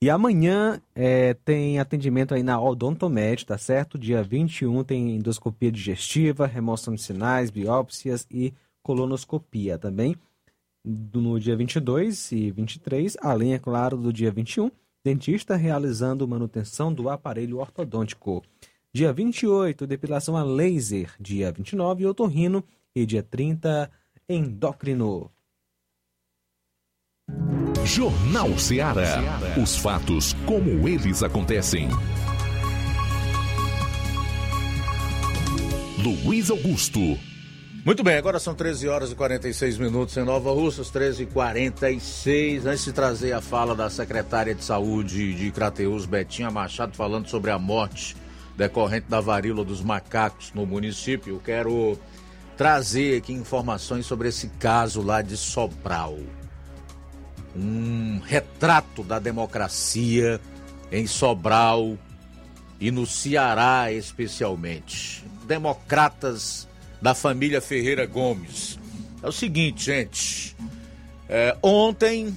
E amanhã é, tem atendimento aí na Odontomed, tá certo? Dia 21 tem endoscopia digestiva, remoção de sinais, biópsias e colonoscopia também. No dia 22 e 23, além, é claro, do dia 21, dentista realizando manutenção do aparelho ortodôntico. Dia 28, depilação a laser. Dia 29, otorrino. E dia 30, endócrino. Jornal Ceará. Os fatos como eles acontecem. Luiz Augusto. Muito bem, agora são 13 horas e 46 minutos em Nova Russas, 13 e 46 Antes de trazer a fala da secretária de saúde de Crateus, Betinha Machado, falando sobre a morte decorrente da varíola dos macacos no município, eu quero trazer aqui informações sobre esse caso lá de Sobral. Um retrato da democracia em Sobral e no Ceará especialmente. democratas da família Ferreira Gomes. É o seguinte, gente. É, ontem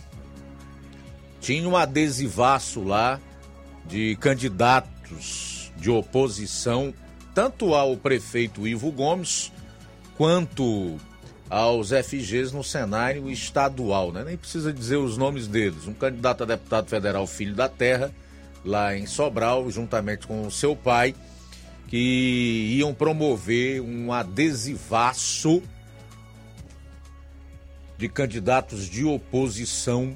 tinha um adesivaço lá de candidatos de oposição, tanto ao prefeito Ivo Gomes quanto aos FGs no cenário estadual, né? Nem precisa dizer os nomes deles. Um candidato a deputado federal Filho da Terra, lá em Sobral, juntamente com o seu pai, que iam promover um adesivaço de candidatos de oposição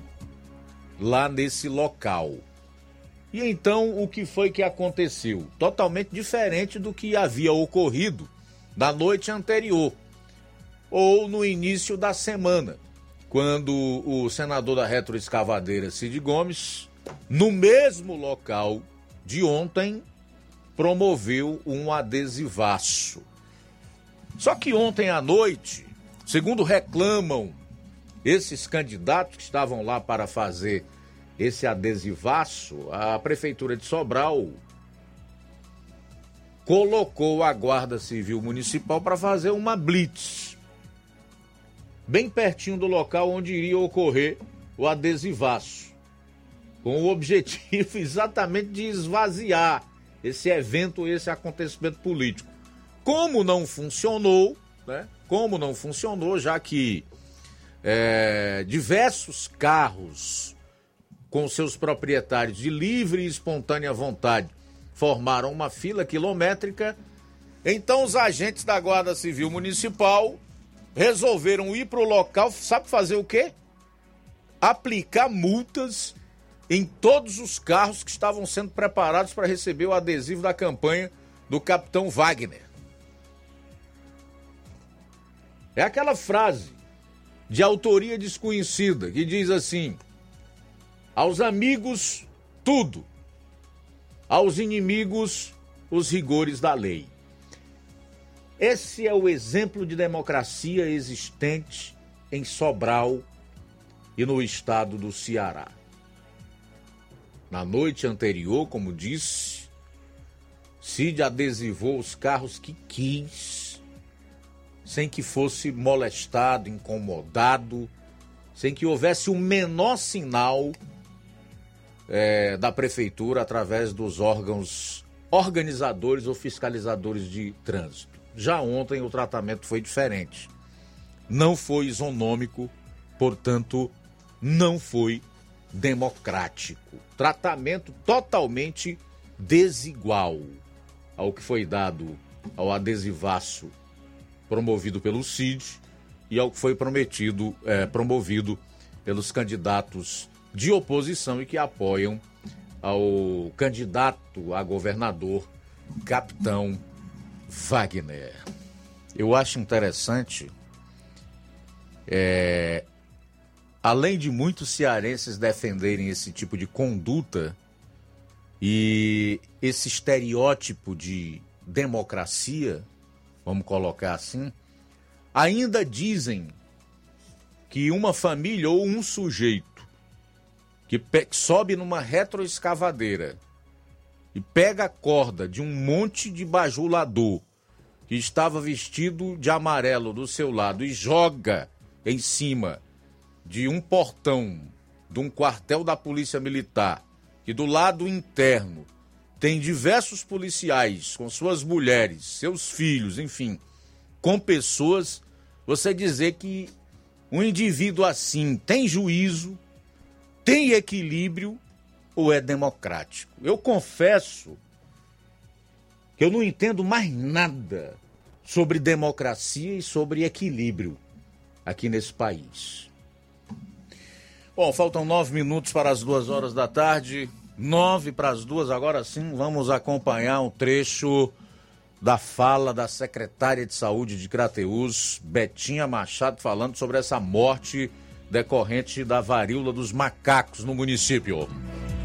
lá nesse local. E então o que foi que aconteceu? Totalmente diferente do que havia ocorrido na noite anterior ou no início da semana, quando o senador da retroescavadeira Cid Gomes, no mesmo local de ontem, promoveu um adesivaço. Só que ontem à noite, segundo reclamam esses candidatos que estavam lá para fazer esse adesivaço, a Prefeitura de Sobral colocou a Guarda Civil Municipal para fazer uma blitz. Bem pertinho do local onde iria ocorrer o adesivaço. Com o objetivo exatamente de esvaziar esse evento, esse acontecimento político. Como não funcionou, né? Como não funcionou, já que é, diversos carros com seus proprietários de livre e espontânea vontade formaram uma fila quilométrica. Então os agentes da Guarda Civil Municipal resolveram ir para o local, sabe fazer o quê? Aplicar multas em todos os carros que estavam sendo preparados para receber o adesivo da campanha do capitão Wagner. É aquela frase de autoria desconhecida, que diz assim: aos amigos, tudo, aos inimigos, os rigores da lei. Esse é o exemplo de democracia existente em Sobral e no estado do Ceará. Na noite anterior, como disse, Cid adesivou os carros que quis sem que fosse molestado, incomodado, sem que houvesse o menor sinal é, da prefeitura através dos órgãos organizadores ou fiscalizadores de trânsito. Já ontem o tratamento foi diferente. Não foi isonômico, portanto, não foi democrático. Tratamento totalmente desigual ao que foi dado ao adesivaço promovido pelo CID e ao que foi prometido, é, promovido pelos candidatos de oposição e que apoiam ao candidato a governador, capitão Wagner. Eu acho interessante, é, além de muitos cearenses defenderem esse tipo de conduta e esse estereótipo de democracia, vamos colocar assim, ainda dizem que uma família ou um sujeito que sobe numa retroescavadeira e pega a corda de um monte de bajulador que estava vestido de amarelo do seu lado e joga em cima de um portão de um quartel da Polícia Militar, que do lado interno tem diversos policiais com suas mulheres, seus filhos, enfim, com pessoas, você dizer que um indivíduo assim tem juízo, tem equilíbrio ou é democrático? Eu confesso que eu não entendo mais nada sobre democracia e sobre equilíbrio aqui nesse país. Bom, faltam nove minutos para as duas horas da tarde. Nove para as duas, agora sim, vamos acompanhar um trecho da fala da secretária de saúde de Crateús, Betinha Machado, falando sobre essa morte decorrente da varíola dos macacos no município.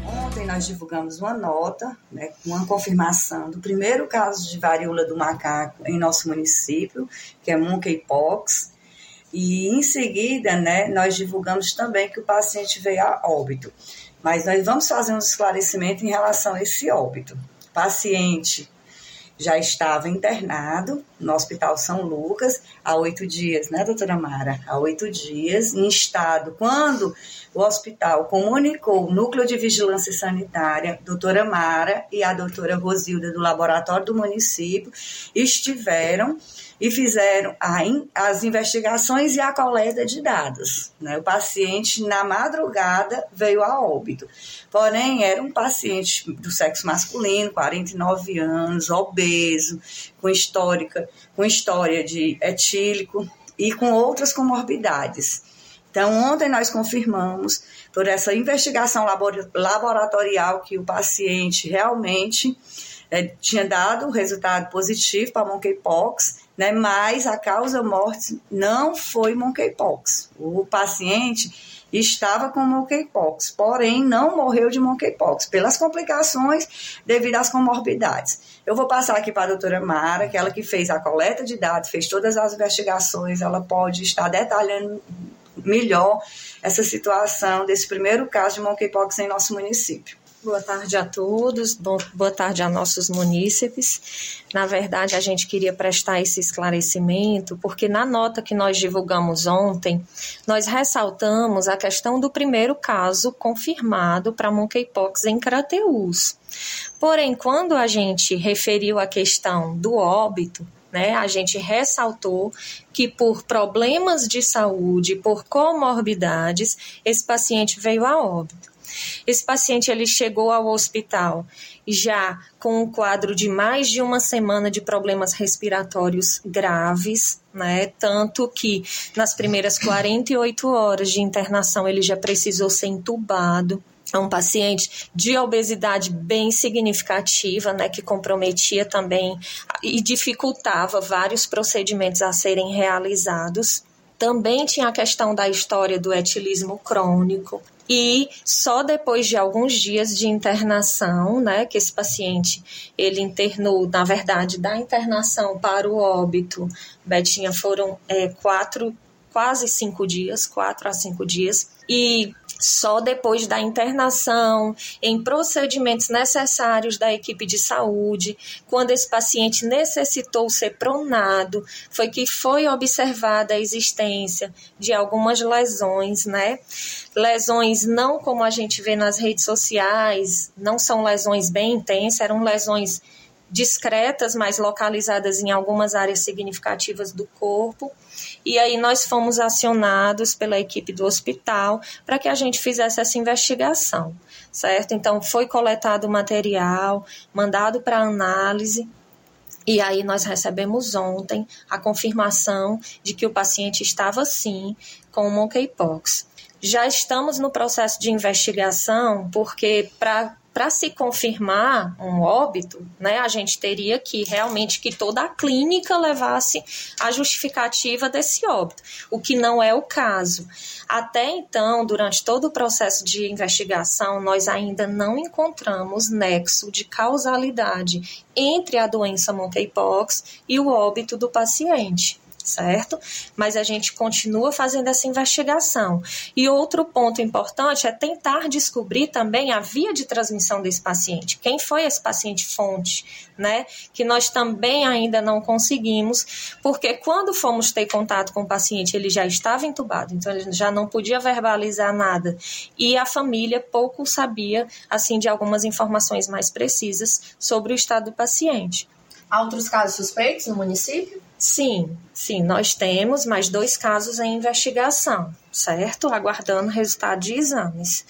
Ontem nós divulgamos uma nota, né, uma confirmação do primeiro caso de varíola do macaco em nosso município, que é monkeypox, e em seguida, né, nós divulgamos também que o paciente veio a óbito. Mas nós vamos fazer um esclarecimento em relação a esse óbito. Paciente já estava internado no Hospital São Lucas há oito dias, né, doutora Mara? Há oito dias, em estado. Quando o hospital comunicou o núcleo de vigilância sanitária, doutora Mara e a doutora Rosilda do laboratório do município estiveram e fizeram a, as investigações e a coleta de dados. Né? O paciente, na madrugada, veio a óbito. Porém, era um paciente do sexo masculino, 49 anos, obeso, com, histórica, com história de etílico e com outras comorbidades. Então, ontem nós confirmamos, por essa investigação laboratorial, que o paciente realmente é, tinha dado resultado positivo para monkeypox né? Mas a causa morte não foi monkeypox. O paciente estava com monkeypox, porém não morreu de monkeypox pelas complicações devido às comorbidades. Eu vou passar aqui para a doutora Mara, que ela que fez a coleta de dados, fez todas as investigações, ela pode estar detalhando melhor essa situação desse primeiro caso de monkeypox em nosso município. Boa tarde a todos, boa tarde a nossos munícipes. Na verdade, a gente queria prestar esse esclarecimento, porque na nota que nós divulgamos ontem, nós ressaltamos a questão do primeiro caso confirmado para monkeypox em Crateus. Porém, quando a gente referiu a questão do óbito, né, a gente ressaltou que por problemas de saúde, por comorbidades, esse paciente veio a óbito. Esse paciente ele chegou ao hospital já com um quadro de mais de uma semana de problemas respiratórios graves, né? Tanto que nas primeiras 48 horas de internação ele já precisou ser entubado. É um paciente de obesidade bem significativa, né, que comprometia também e dificultava vários procedimentos a serem realizados. Também tinha a questão da história do etilismo crônico, e só depois de alguns dias de internação, né, que esse paciente ele internou, na verdade, da internação para o óbito, Betinha, foram é, quatro, quase cinco dias, quatro a cinco dias, e só depois da internação, em procedimentos necessários da equipe de saúde, quando esse paciente necessitou ser pronado, foi que foi observada a existência de algumas lesões, né? Lesões não como a gente vê nas redes sociais, não são lesões bem intensas, eram lesões discretas, mas localizadas em algumas áreas significativas do corpo. E aí nós fomos acionados pela equipe do hospital para que a gente fizesse essa investigação, certo? Então foi coletado o material, mandado para análise. E aí nós recebemos ontem a confirmação de que o paciente estava sim com monkeypox. Já estamos no processo de investigação, porque para para se confirmar um óbito, né, a gente teria que realmente que toda a clínica levasse a justificativa desse óbito, o que não é o caso. Até então, durante todo o processo de investigação, nós ainda não encontramos nexo de causalidade entre a doença monkeypox e o óbito do paciente certo? Mas a gente continua fazendo essa investigação. E outro ponto importante é tentar descobrir também a via de transmissão desse paciente. Quem foi esse paciente fonte, né? Que nós também ainda não conseguimos, porque quando fomos ter contato com o paciente, ele já estava entubado, então ele já não podia verbalizar nada. E a família pouco sabia, assim, de algumas informações mais precisas sobre o estado do paciente. Há outros casos suspeitos no município? Sim, sim, nós temos mais dois casos em investigação, certo? Aguardando resultado de exames.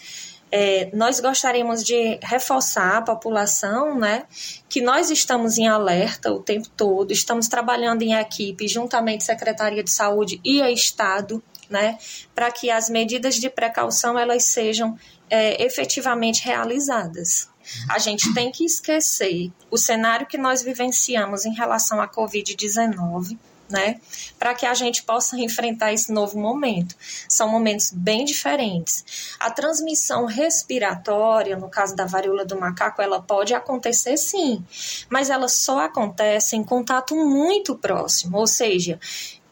É, nós gostaríamos de reforçar a população, né, que nós estamos em alerta o tempo todo, estamos trabalhando em equipe, juntamente Secretaria de Saúde e Estado, né, para que as medidas de precaução elas sejam é, efetivamente realizadas. A gente tem que esquecer o cenário que nós vivenciamos em relação à Covid-19, né? Para que a gente possa enfrentar esse novo momento. São momentos bem diferentes. A transmissão respiratória, no caso da varíola do macaco, ela pode acontecer sim, mas ela só acontece em contato muito próximo, ou seja,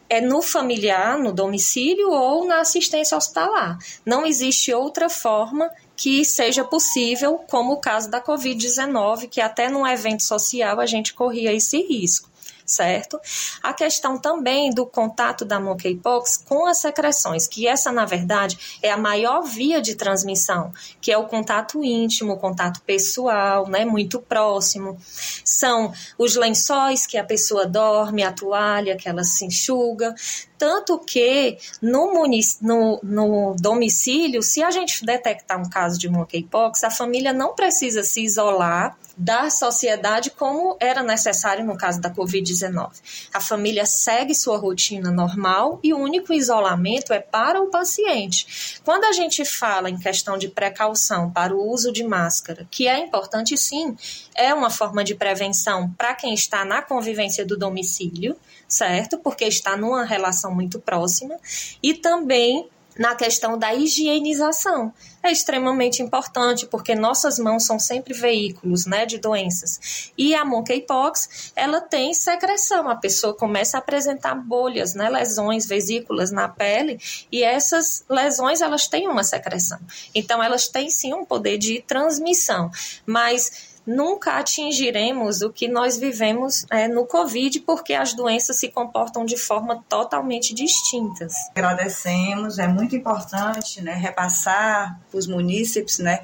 é no familiar, no domicílio ou na assistência hospitalar. Não existe outra forma que seja possível, como o caso da Covid-19, que até num evento social a gente corria esse risco certo? A questão também do contato da monkeypox com as secreções, que essa, na verdade, é a maior via de transmissão, que é o contato íntimo, o contato pessoal, né, muito próximo. São os lençóis que a pessoa dorme, a toalha que ela se enxuga, tanto que no, no, no, domicílio, se a gente detectar um caso de monkeypox, a família não precisa se isolar da sociedade como era necessário no caso da Covid-19. A família segue sua rotina normal e o único isolamento é para o paciente. Quando a gente fala em questão de precaução para o uso de máscara, que é importante sim, é uma forma de prevenção para quem está na convivência do domicílio, certo? Porque está numa relação muito próxima, e também na questão da higienização. É extremamente importante porque nossas mãos são sempre veículos, né, de doenças. E a monkeypox, ela tem secreção. A pessoa começa a apresentar bolhas, né, lesões, vesículas na pele, e essas lesões elas têm uma secreção. Então elas têm sim um poder de transmissão, mas nunca atingiremos o que nós vivemos é, no Covid, porque as doenças se comportam de forma totalmente distintas. Agradecemos, é muito importante né, repassar para os munícipes né,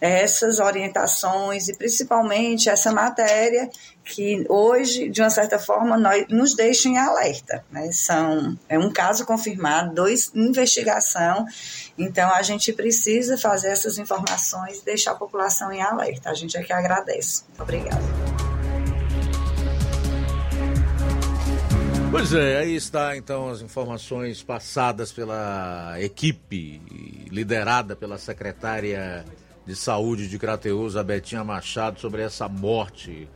essas orientações e principalmente essa matéria que hoje, de uma certa forma, nós, nos deixa em alerta. Né? São, é um caso confirmado, dois investigação, então a gente precisa fazer essas informações e deixar a população em alerta. A gente é que agradece. Obrigada. Pois é, aí está então as informações passadas pela equipe liderada pela secretária de Saúde de Crateus, a Betinha Machado, sobre essa morte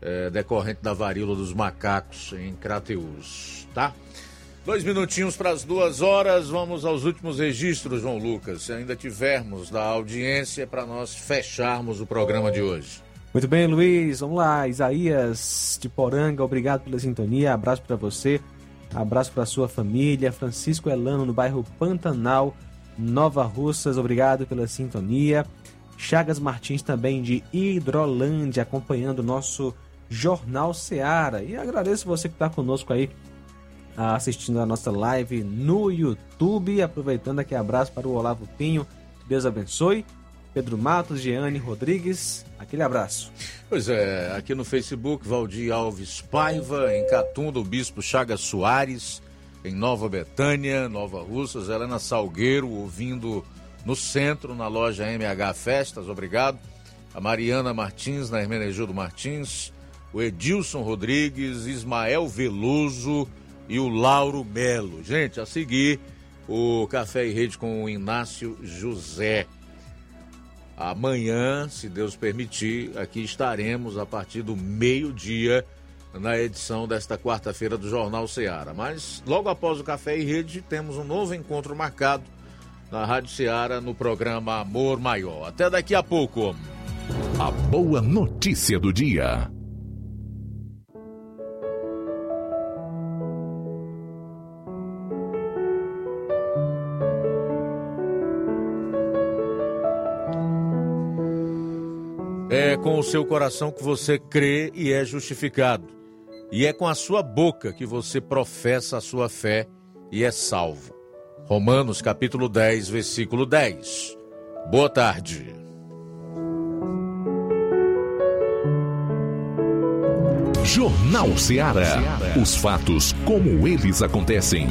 é, decorrente da varíola dos macacos em Crateus, tá? Dois minutinhos para as duas horas, vamos aos últimos registros, João Lucas. Se ainda tivermos da audiência para nós fecharmos o programa de hoje. Muito bem, Luiz. Vamos lá. Isaías de Poranga, obrigado pela sintonia. Abraço para você. Abraço para sua família. Francisco Elano, no bairro Pantanal, Nova Russas, obrigado pela sintonia. Chagas Martins também de Hidrolândia, acompanhando o nosso Jornal Seara. E agradeço você que está conosco aí, assistindo a nossa live no YouTube. Aproveitando aqui, abraço para o Olavo Pinho. Deus abençoe. Pedro Matos, Jeane Rodrigues, aquele abraço. Pois é, aqui no Facebook, Valdir Alves Paiva, em Catunda, o Bispo Chagas Soares, em Nova Betânia, Nova Russas, Helena Salgueiro, ouvindo no centro, na loja MH Festas, obrigado. A Mariana Martins, na Hermenegildo Martins, o Edilson Rodrigues, Ismael Veloso e o Lauro Melo. Gente, a seguir, o Café e Rede com o Inácio José. Amanhã, se Deus permitir, aqui estaremos a partir do meio-dia na edição desta quarta-feira do Jornal Ceará. Mas logo após o Café e Rede, temos um novo encontro marcado na Rádio Ceará no programa Amor Maior. Até daqui a pouco. A boa notícia do dia. É com o seu coração que você crê e é justificado. E é com a sua boca que você professa a sua fé e é salvo. Romanos capítulo 10, versículo 10. Boa tarde. Jornal Ceará. Os fatos como eles acontecem.